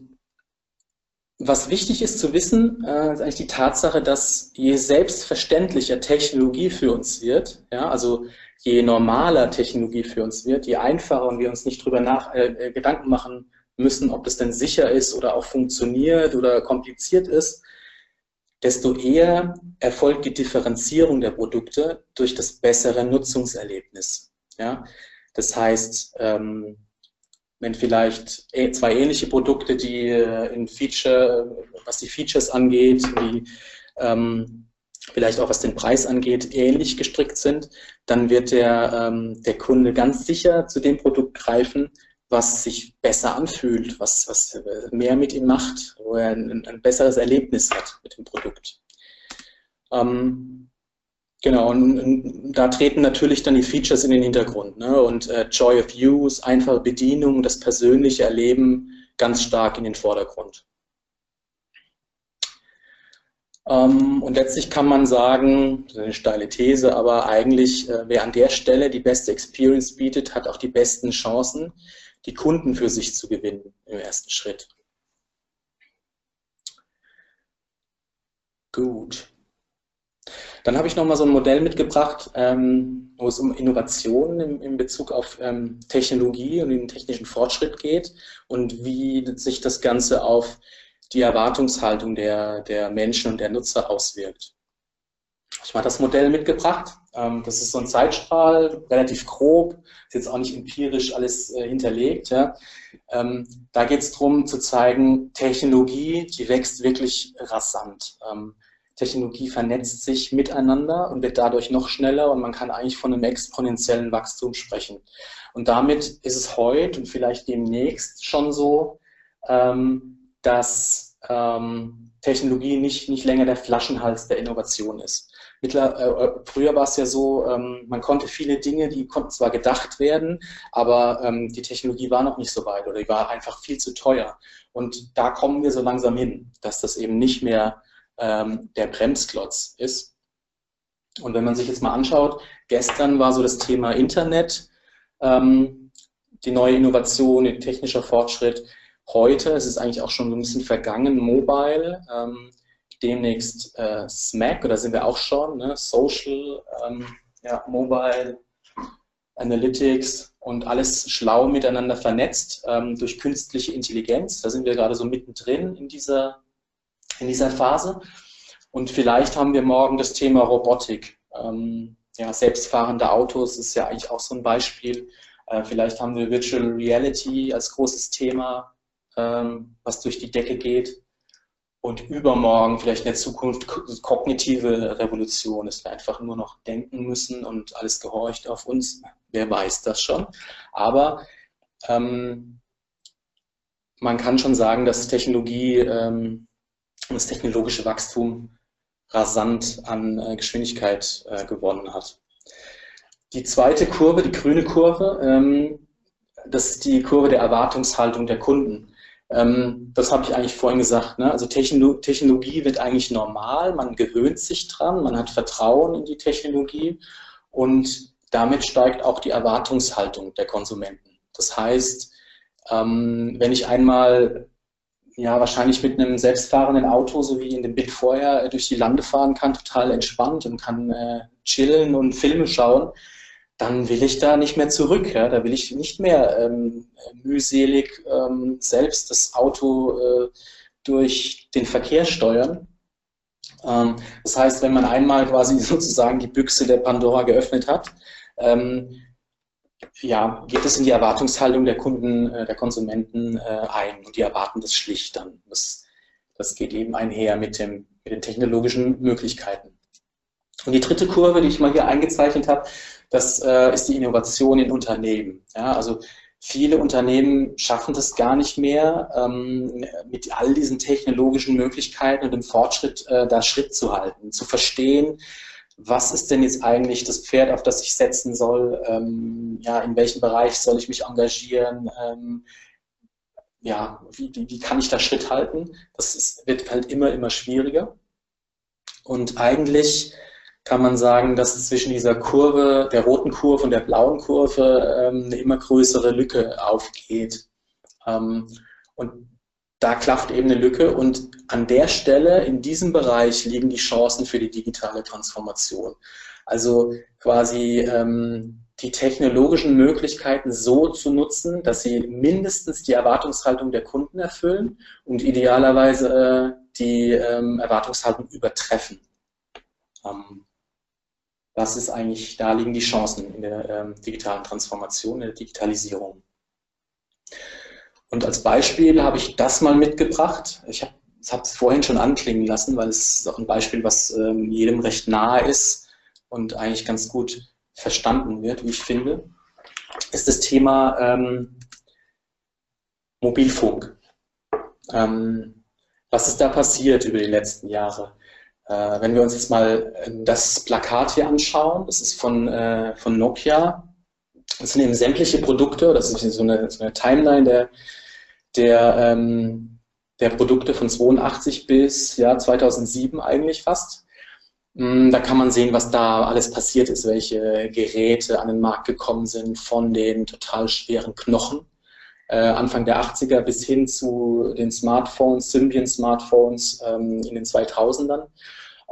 was wichtig ist zu wissen, äh, ist eigentlich die Tatsache, dass je selbstverständlicher Technologie für uns wird, ja, also je normaler Technologie für uns wird, je einfacher und wir uns nicht drüber nach, äh, äh Gedanken machen müssen, ob das denn sicher ist oder auch funktioniert oder kompliziert ist, desto eher erfolgt die Differenzierung der Produkte durch das bessere Nutzungserlebnis. Ja? Das heißt, ähm, wenn vielleicht e, zwei ähnliche Produkte, die äh, in Feature, was die Features angeht, die ähm, vielleicht auch was den Preis angeht, ähnlich gestrickt sind, dann wird der, ähm, der Kunde ganz sicher zu dem Produkt greifen, was sich besser anfühlt, was, was mehr mit ihm macht, wo er ein, ein besseres Erlebnis hat mit dem Produkt. Ähm, Genau, und, und, da treten natürlich dann die Features in den Hintergrund. Ne? Und äh, Joy of Use, einfache Bedienung, das persönliche Erleben ganz stark in den Vordergrund. Ähm, und letztlich kann man sagen, das ist eine steile These, aber eigentlich, äh, wer an der Stelle die beste Experience bietet, hat auch die besten Chancen, die Kunden für sich zu gewinnen im ersten Schritt. Gut. Dann habe ich nochmal so ein Modell mitgebracht, ähm, wo es um Innovationen in, Bezug auf ähm, Technologie und den technischen Fortschritt geht und wie sich das Ganze auf die Erwartungshaltung der, der Menschen und der Nutzer auswirkt. Ich habe das Modell mitgebracht. Ähm, das ist so ein Zeitstrahl, relativ grob, ist jetzt auch nicht empirisch alles äh, hinterlegt. Ja. Ähm, da geht es darum zu zeigen, Technologie, die wächst wirklich rasant. Ähm, Technologie vernetzt sich miteinander und wird dadurch noch schneller und man kann eigentlich von einem exponentiellen Wachstum sprechen. Und damit ist es heute und vielleicht demnächst schon so, ähm, dass ähm, Technologie nicht, nicht länger der Flaschenhals der Innovation ist. Mittler, äh, äh, früher war es ja so, ähm, man konnte viele Dinge, die konnten zwar gedacht werden, aber ähm, die Technologie war noch nicht so weit oder die war einfach viel zu teuer. Und da kommen wir so langsam hin, dass das eben nicht mehr ähm, der Bremsklotz ist. Und wenn man sich jetzt mal anschaut, gestern war so das Thema Internet, ähm, die neue Innovation, der technische Fortschritt. Heute, es ist eigentlich auch schon so ein bisschen vergangen, Mobile, ähm, demnächst äh, SMAC, oder sind wir auch schon, ne? Social, ähm, ja, Mobile, Analytics und alles schlau miteinander vernetzt ähm, durch künstliche Intelligenz. Da sind wir gerade so mittendrin in dieser in dieser Phase. Und vielleicht haben wir morgen das Thema Robotik. Ähm, ja, selbstfahrende Autos ist ja eigentlich auch so ein Beispiel. Äh, vielleicht haben wir Virtual Reality als großes Thema, ähm, was durch die Decke geht. Und übermorgen, vielleicht in der Zukunft, kognitive Revolution, dass wir einfach nur noch denken müssen und alles gehorcht auf uns. Wer weiß das schon. Aber ähm, man kann schon sagen, dass Technologie ähm, das technologische Wachstum rasant an äh, Geschwindigkeit äh, gewonnen hat. Die zweite Kurve, die grüne Kurve, ähm, das ist die Kurve der Erwartungshaltung der Kunden. Ähm, das habe ich eigentlich vorhin gesagt. Ne? Also Techno Technologie wird eigentlich normal, man gewöhnt sich dran, man hat Vertrauen in die Technologie und damit steigt auch die Erwartungshaltung der Konsumenten. Das heißt, ähm, wenn ich einmal ja, wahrscheinlich mit einem selbstfahrenden Auto, so wie in dem Bild vorher, äh, durch die Lande fahren kann, total entspannt und kann äh, chillen und Filme schauen, dann will ich da nicht mehr zurück. Ja? Da will ich nicht mehr ähm, mühselig ähm, selbst das Auto äh, durch den Verkehr steuern. Ähm, das heißt, wenn man einmal quasi *laughs* sozusagen die Büchse der Pandora geöffnet hat, ähm, ja, geht es in die Erwartungshaltung der Kunden, äh, der Konsumenten äh, ein und die erwarten das schlicht dann. Das, das geht eben einher mit, dem, mit den technologischen Möglichkeiten. Und die dritte Kurve, die ich mal hier eingezeichnet habe, das äh, ist die Innovation in Unternehmen. Ja, also viele Unternehmen schaffen das gar nicht mehr, ähm, mit all diesen technologischen Möglichkeiten und dem Fortschritt äh, da Schritt zu halten, zu verstehen, was ist denn jetzt eigentlich das Pferd, auf das ich setzen soll? Ähm, ja, in welchem Bereich soll ich mich engagieren? Ähm, ja, wie, wie, kann ich da Schritt halten? Das ist, wird halt immer, immer schwieriger. Und eigentlich kann man sagen, dass zwischen dieser Kurve, der roten Kurve und der blauen Kurve ähm, eine immer größere Lücke aufgeht. Ähm, und da klafft eben eine Lücke und an der Stelle, in diesem Bereich, liegen die Chancen für die digitale Transformation. Also quasi ähm, die technologischen Möglichkeiten so zu nutzen, dass sie mindestens die Erwartungshaltung der Kunden erfüllen und idealerweise äh, die Erwartungshaltung übertreffen. Was ist eigentlich, da liegen die Chancen in der ähm, digitalen Transformation, in der Digitalisierung. Und als Beispiel habe ich das mal mitgebracht. Ich habe es vorhin schon anklingen lassen, weil es ist auch ein Beispiel, was ähm, jedem recht nahe ist und eigentlich ganz gut verstanden wird, wie ich finde, ist das Thema ähm, Mobilfunk. Ähm, was ist da passiert über die letzten Jahre? Äh, wenn wir uns jetzt mal ähm, das Plakat hier anschauen, das ist von, äh, von Nokia. Das sind eben sämtliche Produkte, das ist so eine, so eine Timeline der, der, ähm, der Produkte von 82 bis ja, 2007 eigentlich fast. Mm, da kann man sehen, was da alles passiert ist, welche Geräte an den Markt gekommen sind, von den total schweren Knochen äh, Anfang der 80er bis hin zu den Smartphones, Symbian-Smartphones ähm, in den 2000ern.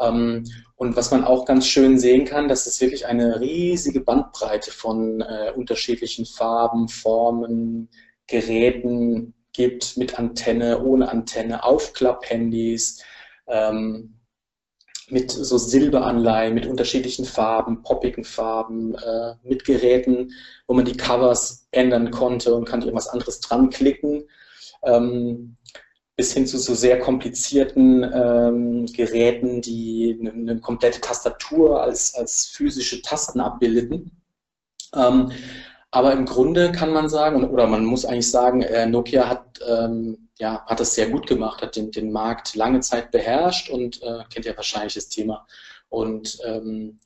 Ähm, und was man auch ganz schön sehen kann, dass es wirklich eine riesige Bandbreite von äh, unterschiedlichen Farben, Formen, Geräten gibt, mit Antenne, ohne Antenne, Aufklapp-Handys, ähm, mit so Silberanleihen, mit unterschiedlichen Farben, poppigen Farben, äh, mit Geräten, wo man die Covers ändern konnte und kann irgendwas anderes dran klicken, ähm, bis hin zu so sehr komplizierten ähm, Geräten, die eine, eine, komplette Tastatur als, als physische Tasten abbilden. Ähm, aber im Grunde kann man sagen, oder man muss eigentlich sagen, äh, Nokia hat ähm, ja, hat das sehr gut gemacht, hat den, den Markt lange Zeit beherrscht und äh, kennt ja wahrscheinlich das Thema und ähm,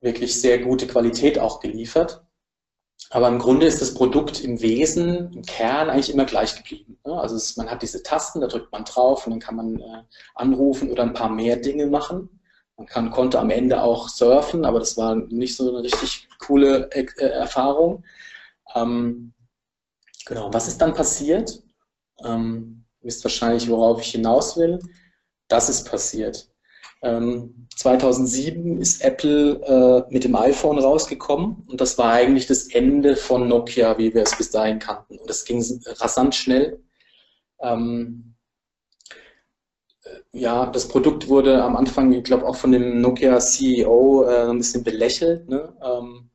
wirklich sehr gute Qualität auch geliefert. Aber im Grunde ist das Produkt im Wesen, im Kern eigentlich immer gleich geblieben. Also es, man hat diese Tasten, da drückt man drauf und dann kann man äh, anrufen oder ein paar mehr Dinge machen. Man kann, konnte am Ende auch surfen, aber das war nicht so eine richtig coole äh, Erfahrung. Ähm, genau, was ist dann passiert? Ähm, wisst wahrscheinlich, worauf ich hinaus will. Das ist passiert. Ähm, 2007 ist Apple äh, mit dem iPhone rausgekommen und das war eigentlich das Ende von Nokia, wie wir es bis dahin kannten. Und das ging rasant schnell. Ähm, äh, ja, das Produkt wurde am Anfang, ich glaube, auch von dem Nokia CEO äh, ein bisschen belächelt. Ne? Ähm,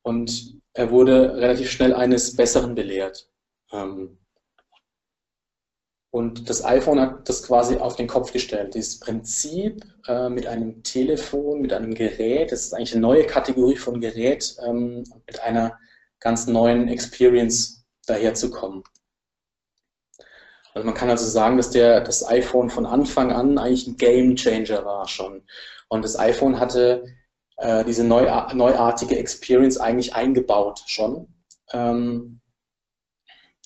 und er wurde relativ schnell eines Besseren belehrt. Ähm, und das iPhone hat das quasi auf den Kopf gestellt. Dieses Prinzip äh, mit einem Telefon, mit einem Gerät, das ist eigentlich eine neue Kategorie von Gerät, ähm, mit einer ganz neuen Experience daherzukommen. Also man kann also sagen, dass der, das iPhone von Anfang an eigentlich ein Game Changer war schon. Und das iPhone hatte äh, diese neu, neuartige Experience eigentlich eingebaut schon. Ähm,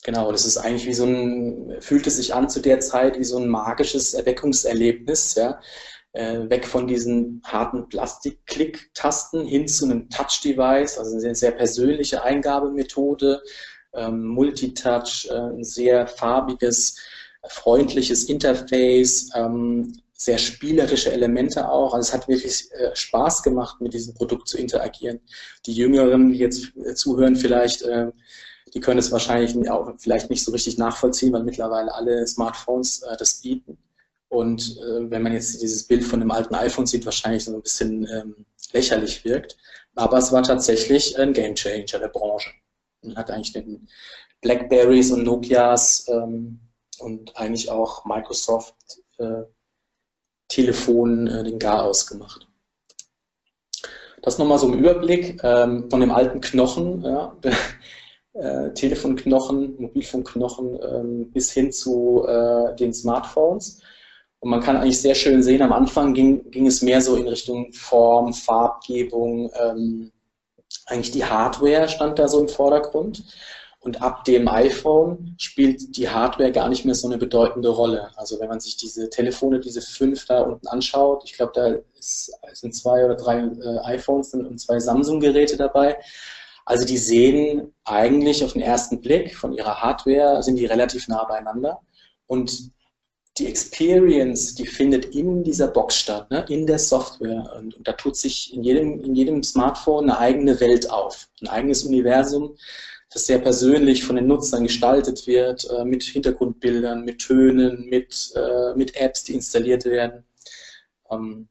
Genau, das ist eigentlich wie so ein, fühlt es sich an zu der Zeit wie so ein magisches Erweckungserlebnis, ja. Äh, weg von diesen harten Plastik-Klick-Tasten hin zu einem Touch-Device, also eine sehr, persönliche Eingabemethode, ähm, Multitouch, äh, ein sehr farbiges, freundliches Interface, ähm, sehr spielerische Elemente auch. Also es hat wirklich äh, Spaß gemacht, mit diesem Produkt zu interagieren. Die Jüngeren, die jetzt zuhören, vielleicht äh, die können es wahrscheinlich auch vielleicht nicht so richtig nachvollziehen, weil mittlerweile alle Smartphones äh, das bieten. Und äh, wenn man jetzt dieses Bild von dem alten iPhone sieht, wahrscheinlich so ein bisschen ähm, lächerlich wirkt. Aber es war tatsächlich ein Gamechanger der Branche. Man hat eigentlich den Blackberries und Nokias ähm, und eigentlich auch Microsoft äh, Telefonen äh, den Garaus gemacht. Das nochmal so im Überblick ähm, von dem alten Knochen. Ja. Äh, Telefonknochen, Mobilfunkknochen ähm, bis hin zu äh, den Smartphones. Und man kann eigentlich sehr schön sehen, am Anfang ging, ging es mehr so in Richtung Form, Farbgebung, ähm, eigentlich die Hardware stand da so im Vordergrund. Und ab dem iPhone spielt die Hardware gar nicht mehr so eine bedeutende Rolle. Also wenn man sich diese Telefone, diese fünf da unten anschaut, ich glaube, da ist, sind zwei oder drei äh, iPhones und zwei Samsung-Geräte dabei. Also die sehen eigentlich auf den ersten Blick von ihrer Hardware, sind die relativ nah beieinander. Und die Experience, die findet in dieser Box statt, ne, in der Software. Und, und, da tut sich in jedem, in jedem Smartphone eine eigene Welt auf, ein eigenes Universum, das sehr persönlich von den Nutzern gestaltet wird, äh, mit Hintergrundbildern, mit Tönen, mit, äh, mit Apps, die installiert werden. Ähm,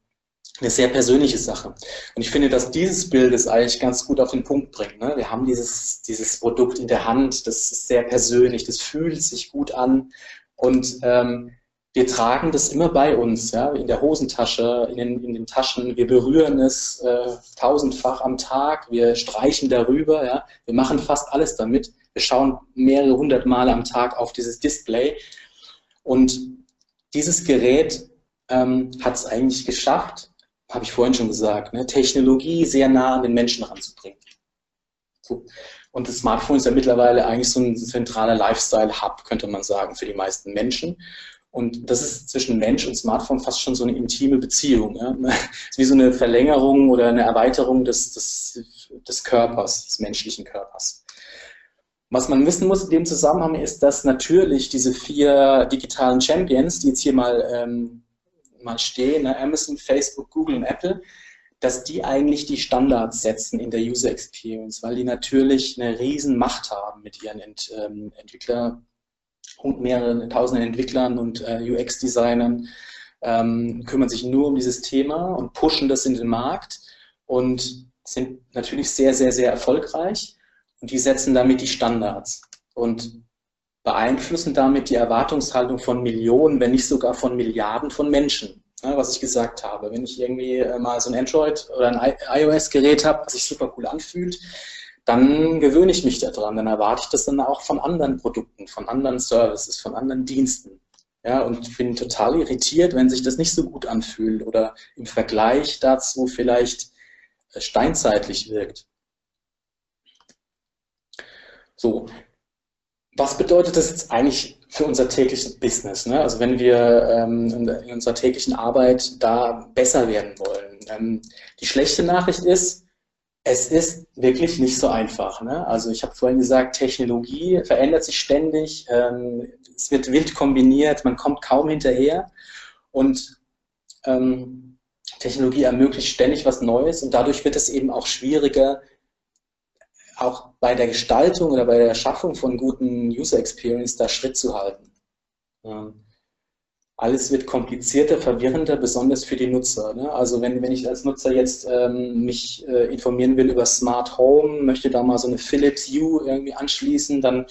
eine sehr persönliche Sache. Und ich finde, dass dieses Bild es eigentlich ganz gut auf den Punkt bringt. Ne? Wir haben dieses, dieses Produkt in der Hand, das ist sehr persönlich, das fühlt sich gut an und ähm, wir tragen das immer bei uns, ja? in der Hosentasche, in den, in den Taschen. Wir berühren es äh, tausendfach am Tag, wir streichen darüber, ja? wir machen fast alles damit. Wir schauen mehrere hundert Male am Tag auf dieses Display und dieses Gerät ähm, hat es eigentlich geschafft, habe ich vorhin schon gesagt, ne, Technologie sehr nah an den Menschen ranzubringen. So. Und das Smartphone ist ja mittlerweile eigentlich so ein zentraler Lifestyle-Hub, könnte man sagen, für die meisten Menschen. Und das ist zwischen Mensch und Smartphone fast schon so eine intime Beziehung. Ja? *laughs* ist wie so eine Verlängerung oder eine Erweiterung des, des, des Körpers, des menschlichen Körpers. Was man wissen muss in dem Zusammenhang ist, dass natürlich diese vier digitalen Champions, die jetzt hier mal, ähm, mal stehen, ne? Amazon, Facebook, Google und Apple, dass die eigentlich die Standards setzen in der User Experience, weil die natürlich eine riesen Macht haben mit ihren Ent, ähm, Entwickler, und mehreren tausenden Entwicklern und äh, UX-Designern ähm, kümmern sich nur um dieses Thema und pushen das in den Markt und sind natürlich sehr, sehr, sehr erfolgreich und die setzen damit die Standards und beeinflussen damit die Erwartungshaltung von Millionen, wenn nicht sogar von Milliarden von Menschen. Ja, was ich gesagt habe. Wenn ich irgendwie äh, mal so ein Android oder ein iOS-Gerät habe, was sich super cool anfühlt, dann gewöhne ich mich daran, dann erwarte ich das dann auch von anderen Produkten, von anderen Services, von anderen Diensten. Ja, und bin total irritiert, wenn sich das nicht so gut anfühlt oder im Vergleich dazu vielleicht äh, steinzeitlich wirkt. So, was bedeutet das jetzt eigentlich für unser tägliches Business? Ne? Also wenn wir ähm, in unserer täglichen Arbeit da besser werden wollen. Ähm, die schlechte Nachricht ist, es ist wirklich nicht so einfach. Ne? Also ich habe vorhin gesagt, Technologie verändert sich ständig, ähm, es wird wild kombiniert, man kommt kaum hinterher und ähm, Technologie ermöglicht ständig was Neues und dadurch wird es eben auch schwieriger, auch bei der Gestaltung oder bei der Erschaffung von guten User Experience da Schritt zu halten. Ähm, alles wird komplizierter, verwirrender, besonders für die Nutzer. Ne? Also wenn, wenn ich als Nutzer jetzt ähm, mich äh, informieren will über Smart Home, möchte da mal so eine Philips Hue irgendwie anschließen, dann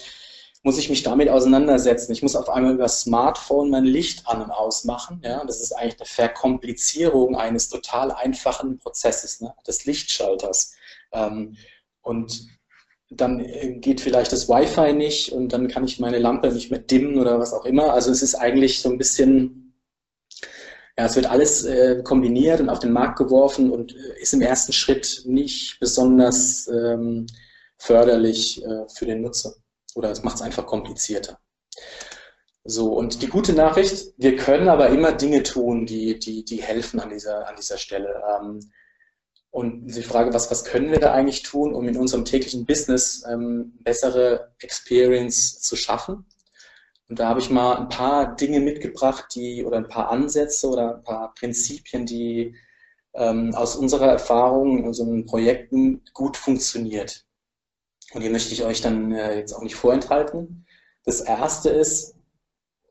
muss ich mich damit auseinandersetzen. Ich muss auf einmal über Smartphone mein Licht an und aus machen. Ja? Das ist eigentlich eine Verkomplizierung eines total einfachen Prozesses, ne? des Lichtschalters. Ähm, und dann äh, geht vielleicht das Wi-Fi nicht und dann kann ich meine Lampe nicht mehr dimmen oder was auch immer. Also es ist eigentlich so ein bisschen, ja, es wird alles äh, kombiniert und auf den Markt geworfen und äh, ist im ersten Schritt nicht besonders ähm, förderlich äh, für den Nutzer. Oder es macht es einfach komplizierter. So, und die gute Nachricht, wir können aber immer Dinge tun, die, die, die helfen an dieser, an dieser Stelle. Ähm, und die Frage, was, was können wir da eigentlich tun, um in unserem täglichen Business ähm, bessere Experience zu schaffen? Und da habe ich mal ein paar Dinge mitgebracht, die oder ein paar Ansätze oder ein paar Prinzipien, die ähm, aus unserer Erfahrung in unseren Projekten gut funktioniert. Und die möchte ich euch dann äh, jetzt auch nicht vorenthalten. Das erste ist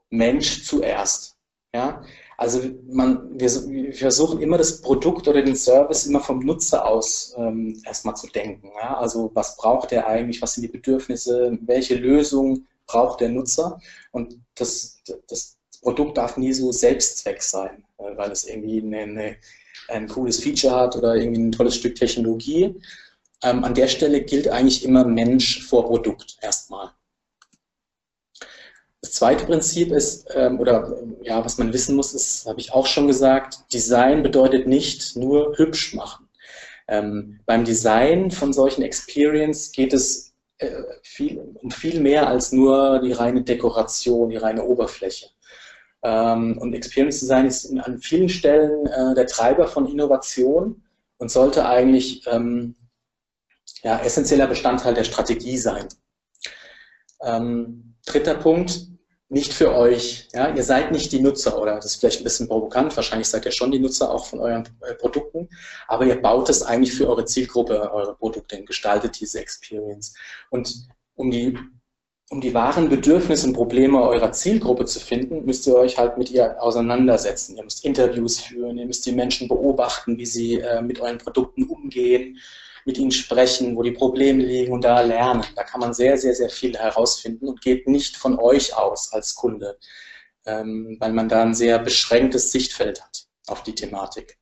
Mensch zuerst. Ja? Also man, wir, wir, versuchen immer das Produkt oder den Service immer vom Nutzer aus ähm, erstmal zu denken. Ja? Also was braucht er eigentlich, was sind die Bedürfnisse, welche Lösung braucht der Nutzer? Und das, das Produkt darf nie so Selbstzweck sein, äh, weil es irgendwie eine, eine, ein cooles Feature hat oder irgendwie ein tolles Stück Technologie. Ähm, an der Stelle gilt eigentlich immer Mensch vor Produkt erstmal. Das zweite Prinzip ist, ähm, oder ja, was man wissen muss, ist, habe ich auch schon gesagt, Design bedeutet nicht nur hübsch machen. Ähm, beim Design von solchen Experience geht es äh, viel, um viel mehr als nur die reine Dekoration, die reine Oberfläche. Ähm, und Experience Design ist an vielen Stellen äh, der Treiber von Innovation und sollte eigentlich ähm, ja, essentieller Bestandteil der Strategie sein. Ähm, dritter Punkt, nicht für euch. Ja? Ihr seid nicht die Nutzer oder das ist vielleicht ein bisschen provokant, wahrscheinlich seid ihr schon die Nutzer auch von euren äh, Produkten, aber ihr baut es eigentlich für eure Zielgruppe, eure Produkte und gestaltet diese Experience. Und um die, um die wahren Bedürfnisse und Probleme eurer Zielgruppe zu finden, müsst ihr euch halt mit ihr auseinandersetzen. Ihr müsst Interviews führen, ihr müsst die Menschen beobachten, wie sie äh, mit euren Produkten umgehen mit ihnen sprechen, wo die Probleme liegen und da lernen. Da kann man sehr, sehr, sehr viel herausfinden und geht nicht von euch aus als Kunde, ähm, weil man da ein sehr beschränktes Sichtfeld hat auf die Thematik.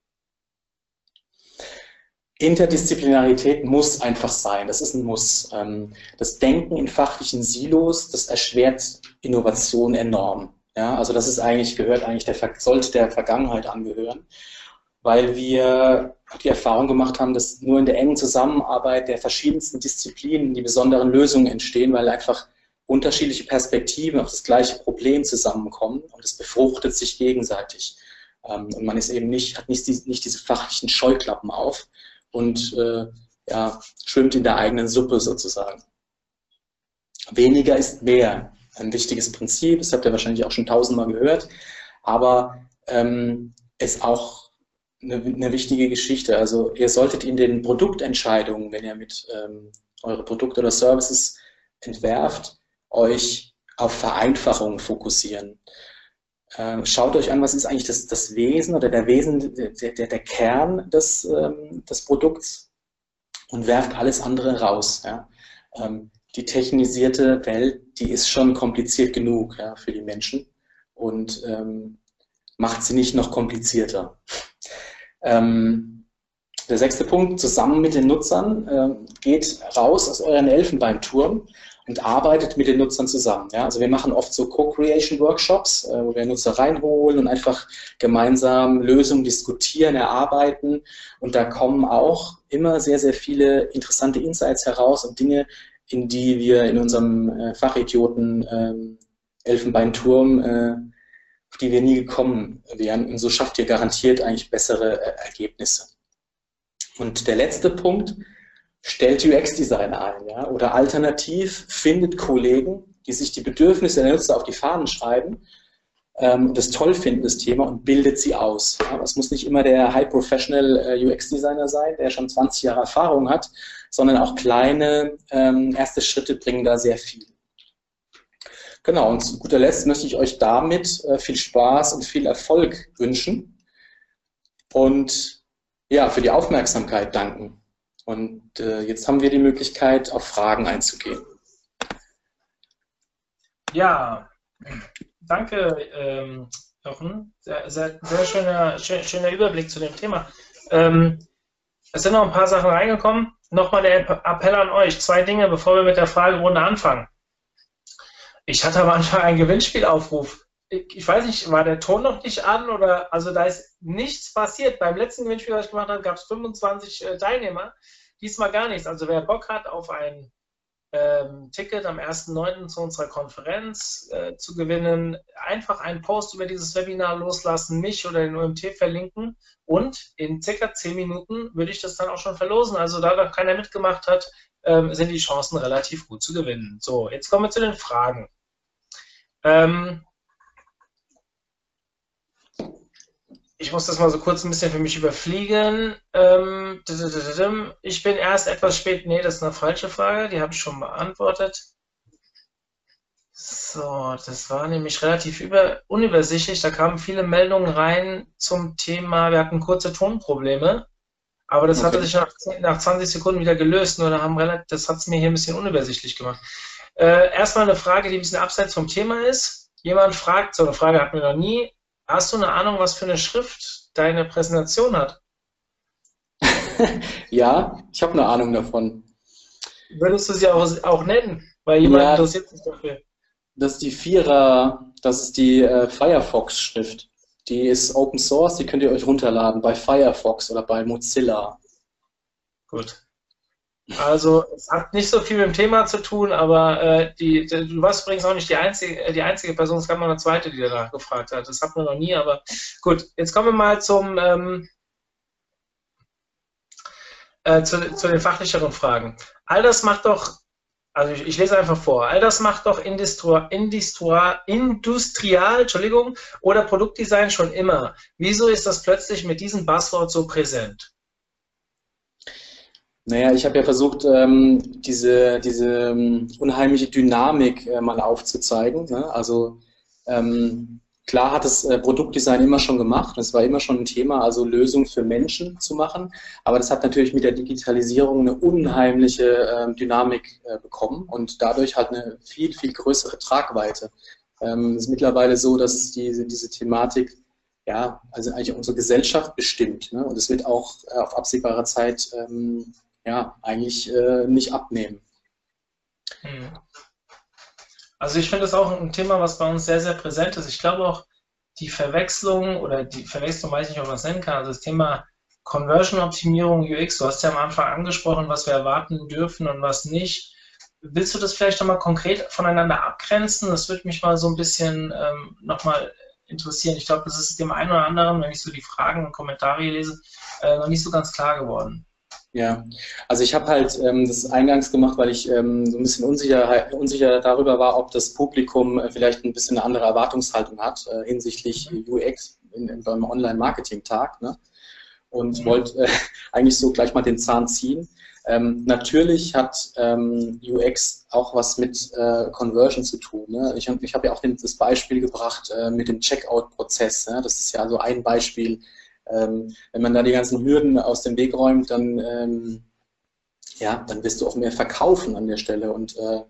Interdisziplinarität muss einfach sein, das ist ein Muss. Ähm, das Denken in fachlichen Silos, das erschwert Innovation enorm. Ja, also das ist eigentlich, gehört eigentlich der, sollte der Vergangenheit angehören, weil wir die Erfahrung gemacht haben, dass nur in der engen Zusammenarbeit der verschiedensten Disziplinen die besonderen Lösungen entstehen, weil einfach unterschiedliche Perspektiven auf das gleiche Problem zusammenkommen und es befruchtet sich gegenseitig. Ähm, und man ist eben nicht, hat nicht, nicht diese fachlichen Scheuklappen auf und äh, ja, schwimmt in der eigenen Suppe sozusagen. Weniger ist mehr. Ein wichtiges Prinzip, das habt ihr wahrscheinlich auch schon tausendmal gehört, aber ähm, ist auch eine, eine, wichtige Geschichte. Also ihr solltet in den Produktentscheidungen, wenn ihr mit ähm, eure Produkte oder Services entwerft, euch auf Vereinfachung fokussieren. Ähm, schaut euch an, was ist eigentlich das, das Wesen oder der Wesen, der, der, der Kern des, ähm, des Produkts und werft alles andere raus. Ja. Ähm, die technisierte Welt, die ist schon kompliziert genug ja, für die Menschen und ähm, macht sie nicht noch komplizierter. Ähm, der sechste Punkt, zusammen mit den Nutzern, äh, geht raus aus euren Elfenbeinturm und arbeitet mit den Nutzern zusammen. Ja? Also wir machen oft so Co-Creation-Workshops, äh, wo wir Nutzer reinholen und einfach gemeinsam Lösungen diskutieren, erarbeiten. Und da kommen auch immer sehr, sehr viele interessante Insights heraus und Dinge, in die wir in unserem äh, Fachidioten ähm, Elfenbeinturm, äh, auf die wir nie gekommen wären. Und so schafft ihr garantiert eigentlich bessere äh, Ergebnisse. Und der letzte Punkt, stellt UX-Designer ein. Ja? Oder alternativ findet Kollegen, die sich die Bedürfnisse der Nutzer auf die Fahnen schreiben, ähm, das toll finden, das Thema, und bildet sie aus. Ja? Es muss nicht immer der High-Professional äh, UX-Designer sein, der schon 20 Jahre Erfahrung hat, sondern auch kleine ähm, erste Schritte bringen da sehr viel. Genau, und zu guter Letzt möchte ich euch damit äh, viel Spaß und viel Erfolg wünschen und ja, für die Aufmerksamkeit danken. Und äh, jetzt haben wir die Möglichkeit, auf Fragen einzugehen. Ja, danke, ähm, Jochen. Sehr, sehr, sehr schöner, schön, schöner Überblick zu dem Thema. Ähm, es sind noch ein paar Sachen reingekommen. Nochmal der Appell an euch. Zwei Dinge, bevor wir mit der Fragerunde anfangen. Ich hatte am Anfang einen Gewinnspielaufruf. Ich, weiß nicht, war der Ton noch nicht an oder also da ist nichts passiert. Beim letzten Gewinnspiel, was ich gemacht habe, gab es 25 äh, Teilnehmer. Diesmal gar nichts. Also wer Bock hat auf ein ähm, Ticket am 1.9. zu unserer Konferenz äh, zu gewinnen, einfach einen Post über dieses Webinar loslassen, mich oder den OMT verlinken und in circa 10 Minuten würde ich das dann auch schon verlosen. Also da noch keiner mitgemacht hat, ähm, sind die Chancen relativ gut zu gewinnen. So, jetzt kommen wir zu den Fragen. Ähm, ich muss das mal so kurz ein bisschen für mich überfliegen. Ähm, ich bin erst etwas spät. Nee, das ist eine falsche Frage. Die habe ich schon beantwortet. So, das war nämlich relativ über, unübersichtlich. Da kamen viele Meldungen rein zum Thema, wir hatten kurze Tonprobleme. Aber das okay. hatte sich nach, nach 20 Sekunden wieder gelöst. Nur da haben relativ, das hat es mir hier ein bisschen unübersichtlich gemacht. Äh, erstmal eine Frage, die ein bisschen abseits vom Thema ist. Jemand fragt, so eine Frage hatten wir noch nie, Hast du eine Ahnung, was für eine Schrift deine Präsentation hat? *laughs* ja, ich habe eine Ahnung davon. Würdest du sie auch, auch nennen? Weil jemand ja, interessiert sich dafür. Das ist die Vierer, das ist die äh, Firefox-Schrift. Die ist Open Source, die könnt ihr euch runterladen bei Firefox oder bei Mozilla. Gut. Also es hat nicht so viel mit dem Thema zu tun, aber äh, die, die, du warst übrigens auch nicht die einzige, äh, die einzige Person, es gab noch eine zweite, die danach gefragt hat. Das hatten wir noch nie, aber gut, jetzt kommen wir mal zum ähm, äh, zu, zu, den fachlicheren Fragen. All das macht doch, also ich, ich lese einfach vor, all das macht doch Industri Industri Industrial, Entschuldigung, oder Produktdesign schon immer. Wieso ist das plötzlich mit diesem Buzzword so präsent? Naja, ich habe ja versucht, ähm, diese, diese ähm, unheimliche Dynamik äh, mal aufzuzeigen. Ne? Also ähm, klar hat das äh, Produktdesign immer schon gemacht, es war immer schon ein Thema, also Lösungen für Menschen zu machen, aber das hat natürlich mit der Digitalisierung eine unheimliche äh, Dynamik bekommen und dadurch halt eine viel, viel größere Tragweite. Ähm, es ist mittlerweile so, dass diese, diese Thematik ja, also eigentlich unsere Gesellschaft bestimmt. Ne? Und es wird auch äh, auf absehbare Zeit ähm, ja, eigentlich äh, nicht abnehmen. Hm. Also ich finde das auch ein Thema, was bei uns sehr, sehr präsent ist. Ich glaube auch, die Verwechslung oder die Verwechslung, weiß ich nicht, ob man es nennen kann, also das Thema Conversion-Optimierung UX, du hast ja am Anfang angesprochen, was wir erwarten dürfen und was nicht. Willst du das vielleicht nochmal konkret voneinander abgrenzen? Das würde mich mal so ein bisschen ähm, nochmal interessieren. Ich glaube, das ist dem einen oder anderen, wenn ich so die Fragen und Kommentare lese, äh, noch nicht so ganz klar geworden. Ja, also ich habe halt ähm, das eingangs gemacht, weil ich ähm, so ein bisschen unsicher, unsicher darüber war, ob das Publikum äh, vielleicht ein bisschen eine andere Erwartungshaltung hat äh, hinsichtlich mhm. UX in, in, beim Online-Marketing-Tag. Ne? Und mhm. wollte äh, *laughs* eigentlich so gleich mal den Zahn ziehen. Ähm, natürlich hat ähm, UX auch was mit äh, Conversion zu tun. Ne? Ich, ich habe ja auch den, das Beispiel gebracht äh, mit dem Checkout-Prozess. Ne? Das ist ja so ein Beispiel, ähm, wenn man da die ganzen Hürden aus dem Weg räumt, dann, ähm, ja, dann wirst du auch mehr verkaufen an der Stelle. Und äh,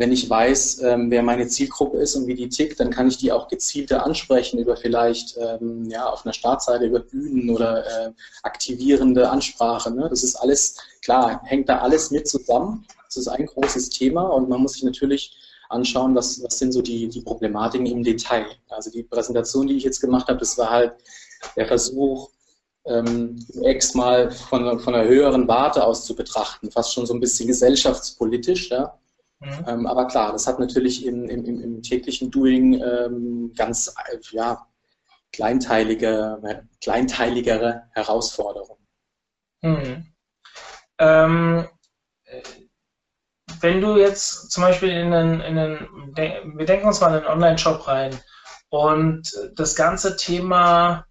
wenn ich weiß, ähm, wer meine Zielgruppe ist und wie die tickt, dann kann ich die auch gezielter ansprechen über vielleicht ähm, ja, auf einer Startseite, über Bühnen oder äh, aktivierende Ansprache. Ne? Das ist alles, klar, hängt da alles mit zusammen. Das ist ein großes Thema und man muss sich natürlich anschauen, was, was sind so die, die Problematiken im Detail. Also die Präsentation, die ich jetzt gemacht habe, das war halt der Versuch, ähm, Ex mal von, von einer höheren Warte aus zu betrachten, fast schon so ein bisschen gesellschaftspolitisch. Ja? Mhm. Ähm, aber klar, das hat natürlich im, im, im täglichen Doing ähm, ganz ja, kleinteilige, kleinteiligere Herausforderungen. Mhm. Ähm, wenn du jetzt zum Beispiel in einen, in einen wir denken uns mal in einen Online-Shop rein und das ganze Thema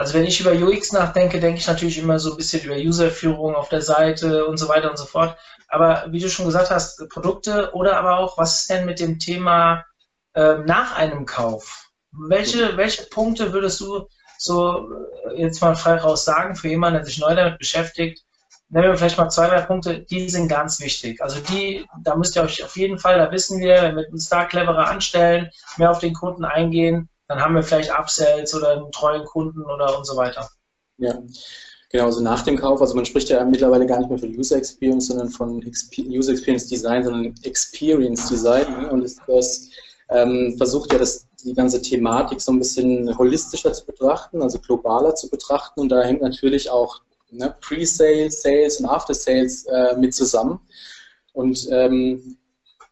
also wenn ich über UX nachdenke, denke ich natürlich immer so ein bisschen über Userführung auf der Seite und so weiter und so fort. Aber wie du schon gesagt hast, Produkte oder aber auch, was ist denn mit dem Thema äh, nach einem Kauf? Welche, welche Punkte würdest du so äh, jetzt mal frei raus sagen für jemanden, der sich neu damit beschäftigt? Nehmen wir vielleicht mal zwei, drei Punkte, die sind ganz wichtig. Also die, da müsst ihr euch auf jeden Fall, da wissen wir, wenn wir uns da cleverer anstellen, mehr auf den Kunden eingehen, dann haben wir vielleicht Upsells oder einen treuen Kunden oder und so weiter. Ja, genau, also nach dem Kauf, also man spricht ja mittlerweile gar nicht mehr von User Experience, sondern von User Experience Design, sondern Experience Design. Und das, das ähm, versucht ja das, die ganze Thematik so ein bisschen holistischer zu betrachten, also globaler zu betrachten. Und da hängt natürlich auch ne, Pre-Sales, Sales und After-Sales äh, mit zusammen. Und ähm,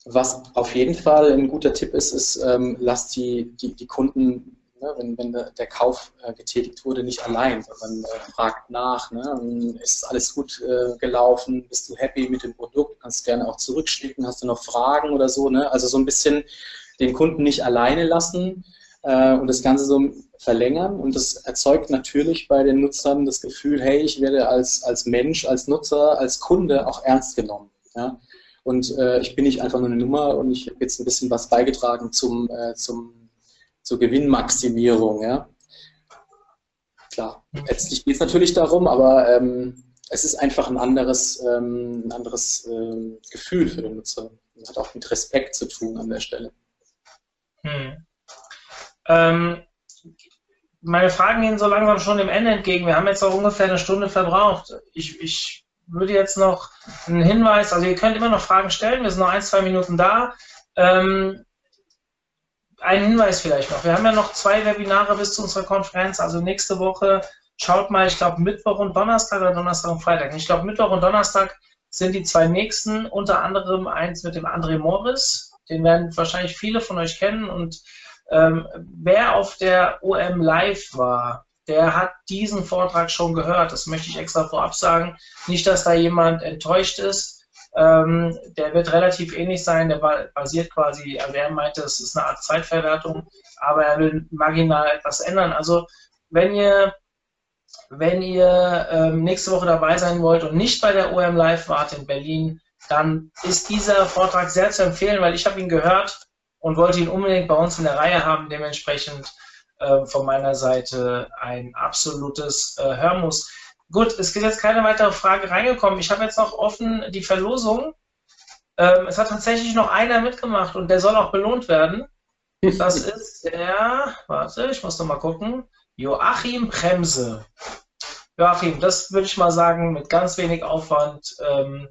was auf jeden Fall ein guter Tipp ist, ist, ähm, lasst die, die, die Kunden, ne, wenn, wenn der Kauf äh, getätigt wurde, nicht allein, sondern äh, fragt nach, ne, ist alles gut äh, gelaufen, bist du happy mit dem Produkt, kannst gerne auch zurückschicken, hast du noch Fragen oder so, ne? also so ein bisschen den Kunden nicht alleine lassen äh, und das Ganze so verlängern und das erzeugt natürlich bei den Nutzern das Gefühl, hey, ich werde als, als Mensch, als Nutzer, als Kunde auch ernst genommen. Ja? Und äh, ich bin nicht einfach nur eine Nummer und ich habe jetzt ein bisschen was beigetragen zum, äh, zum, zur Gewinnmaximierung. Ja? Klar, letztlich geht es natürlich darum, aber ähm, es ist einfach ein anderes, ähm, ein anderes ähm, Gefühl für den Nutzer. Das hat auch mit Respekt zu tun an der Stelle. Hm. Ähm, meine Fragen gehen so langsam schon dem Ende entgegen. Wir haben jetzt auch ungefähr eine Stunde verbraucht. Ich, ich würde jetzt noch einen Hinweis, also ihr könnt immer noch Fragen stellen, wir sind noch ein, zwei Minuten da. Ähm, ein Hinweis vielleicht noch. Wir haben ja noch zwei Webinare bis zu unserer Konferenz, also nächste Woche. Schaut mal, ich glaube Mittwoch und Donnerstag oder Donnerstag und Freitag. Ich glaube Mittwoch und Donnerstag sind die zwei nächsten, unter anderem eins mit dem André Morris. Den werden wahrscheinlich viele von euch kennen. Und ähm, wer auf der OM Live war, der hat diesen Vortrag schon gehört. Das möchte ich extra vorab sagen. Nicht, dass da jemand enttäuscht ist. Ähm, der wird relativ ähnlich sein. Der basiert quasi, also er meinte, es ist eine Art Zeitverwertung, aber er will marginal etwas ändern. Also wenn ihr wenn ihr ähm, nächste Woche dabei sein wollt und nicht bei der OM Live wart in Berlin, dann ist dieser Vortrag sehr zu empfehlen, weil ich habe ihn gehört und wollte ihn unbedingt bei uns in der Reihe haben. Dementsprechend äh, von meiner Seite ein absolutes äh, Hörmuss. Gut, es ist jetzt keine weitere Frage reingekommen. Ich habe jetzt noch offen die Verlosung. Ähm, es hat tatsächlich noch einer mitgemacht und der soll auch belohnt werden. Das *laughs* ist der, warte, ich muss noch mal gucken, Joachim Bremse. Joachim, das würde ich mal sagen, mit ganz wenig Aufwand ähm,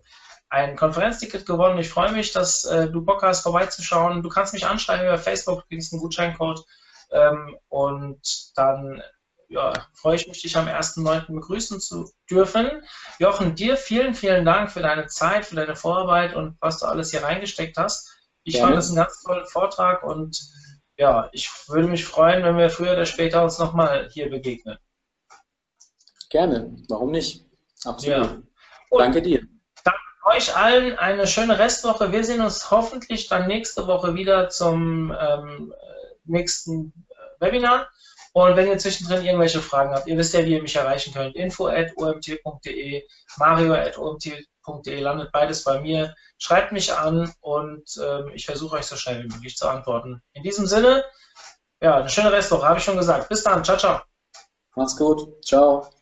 ein Konferenzticket gewonnen. Ich freue mich, dass äh, du Bock hast, vorbeizuschauen. Du kannst mich anschreiben über Facebook, du kriegst einen Gutscheincode. Ähm, und dann ja, freue ich mich, dich am 1.9. begrüßen zu dürfen. Jochen, dir vielen, vielen Dank für deine Zeit, für deine Vorarbeit und was du alles hier reingesteckt hast. Ich Gerne. fand das einen ganz tollen Vortrag und ja, ich würde mich freuen, wenn wir früher oder später uns nochmal hier begegnen. Gerne, warum nicht? Absolut. Ja. Danke dir. Danke euch allen eine schöne Restwoche. Wir sehen uns hoffentlich dann nächste Woche wieder zum ähm, nächsten äh, Webinar. Und wenn ihr zwischendrin irgendwelche Fragen habt, ihr wisst ja, wie ihr mich erreichen könnt. info at omt.de, mario at omt.de, landet beides bei mir. Schreibt mich an und ähm, ich versuche euch so schnell wie möglich zu antworten. In diesem Sinne, ja, eine schöne Restwoche, habe ich schon gesagt. Bis dann, ciao, ciao. Macht's gut, ciao.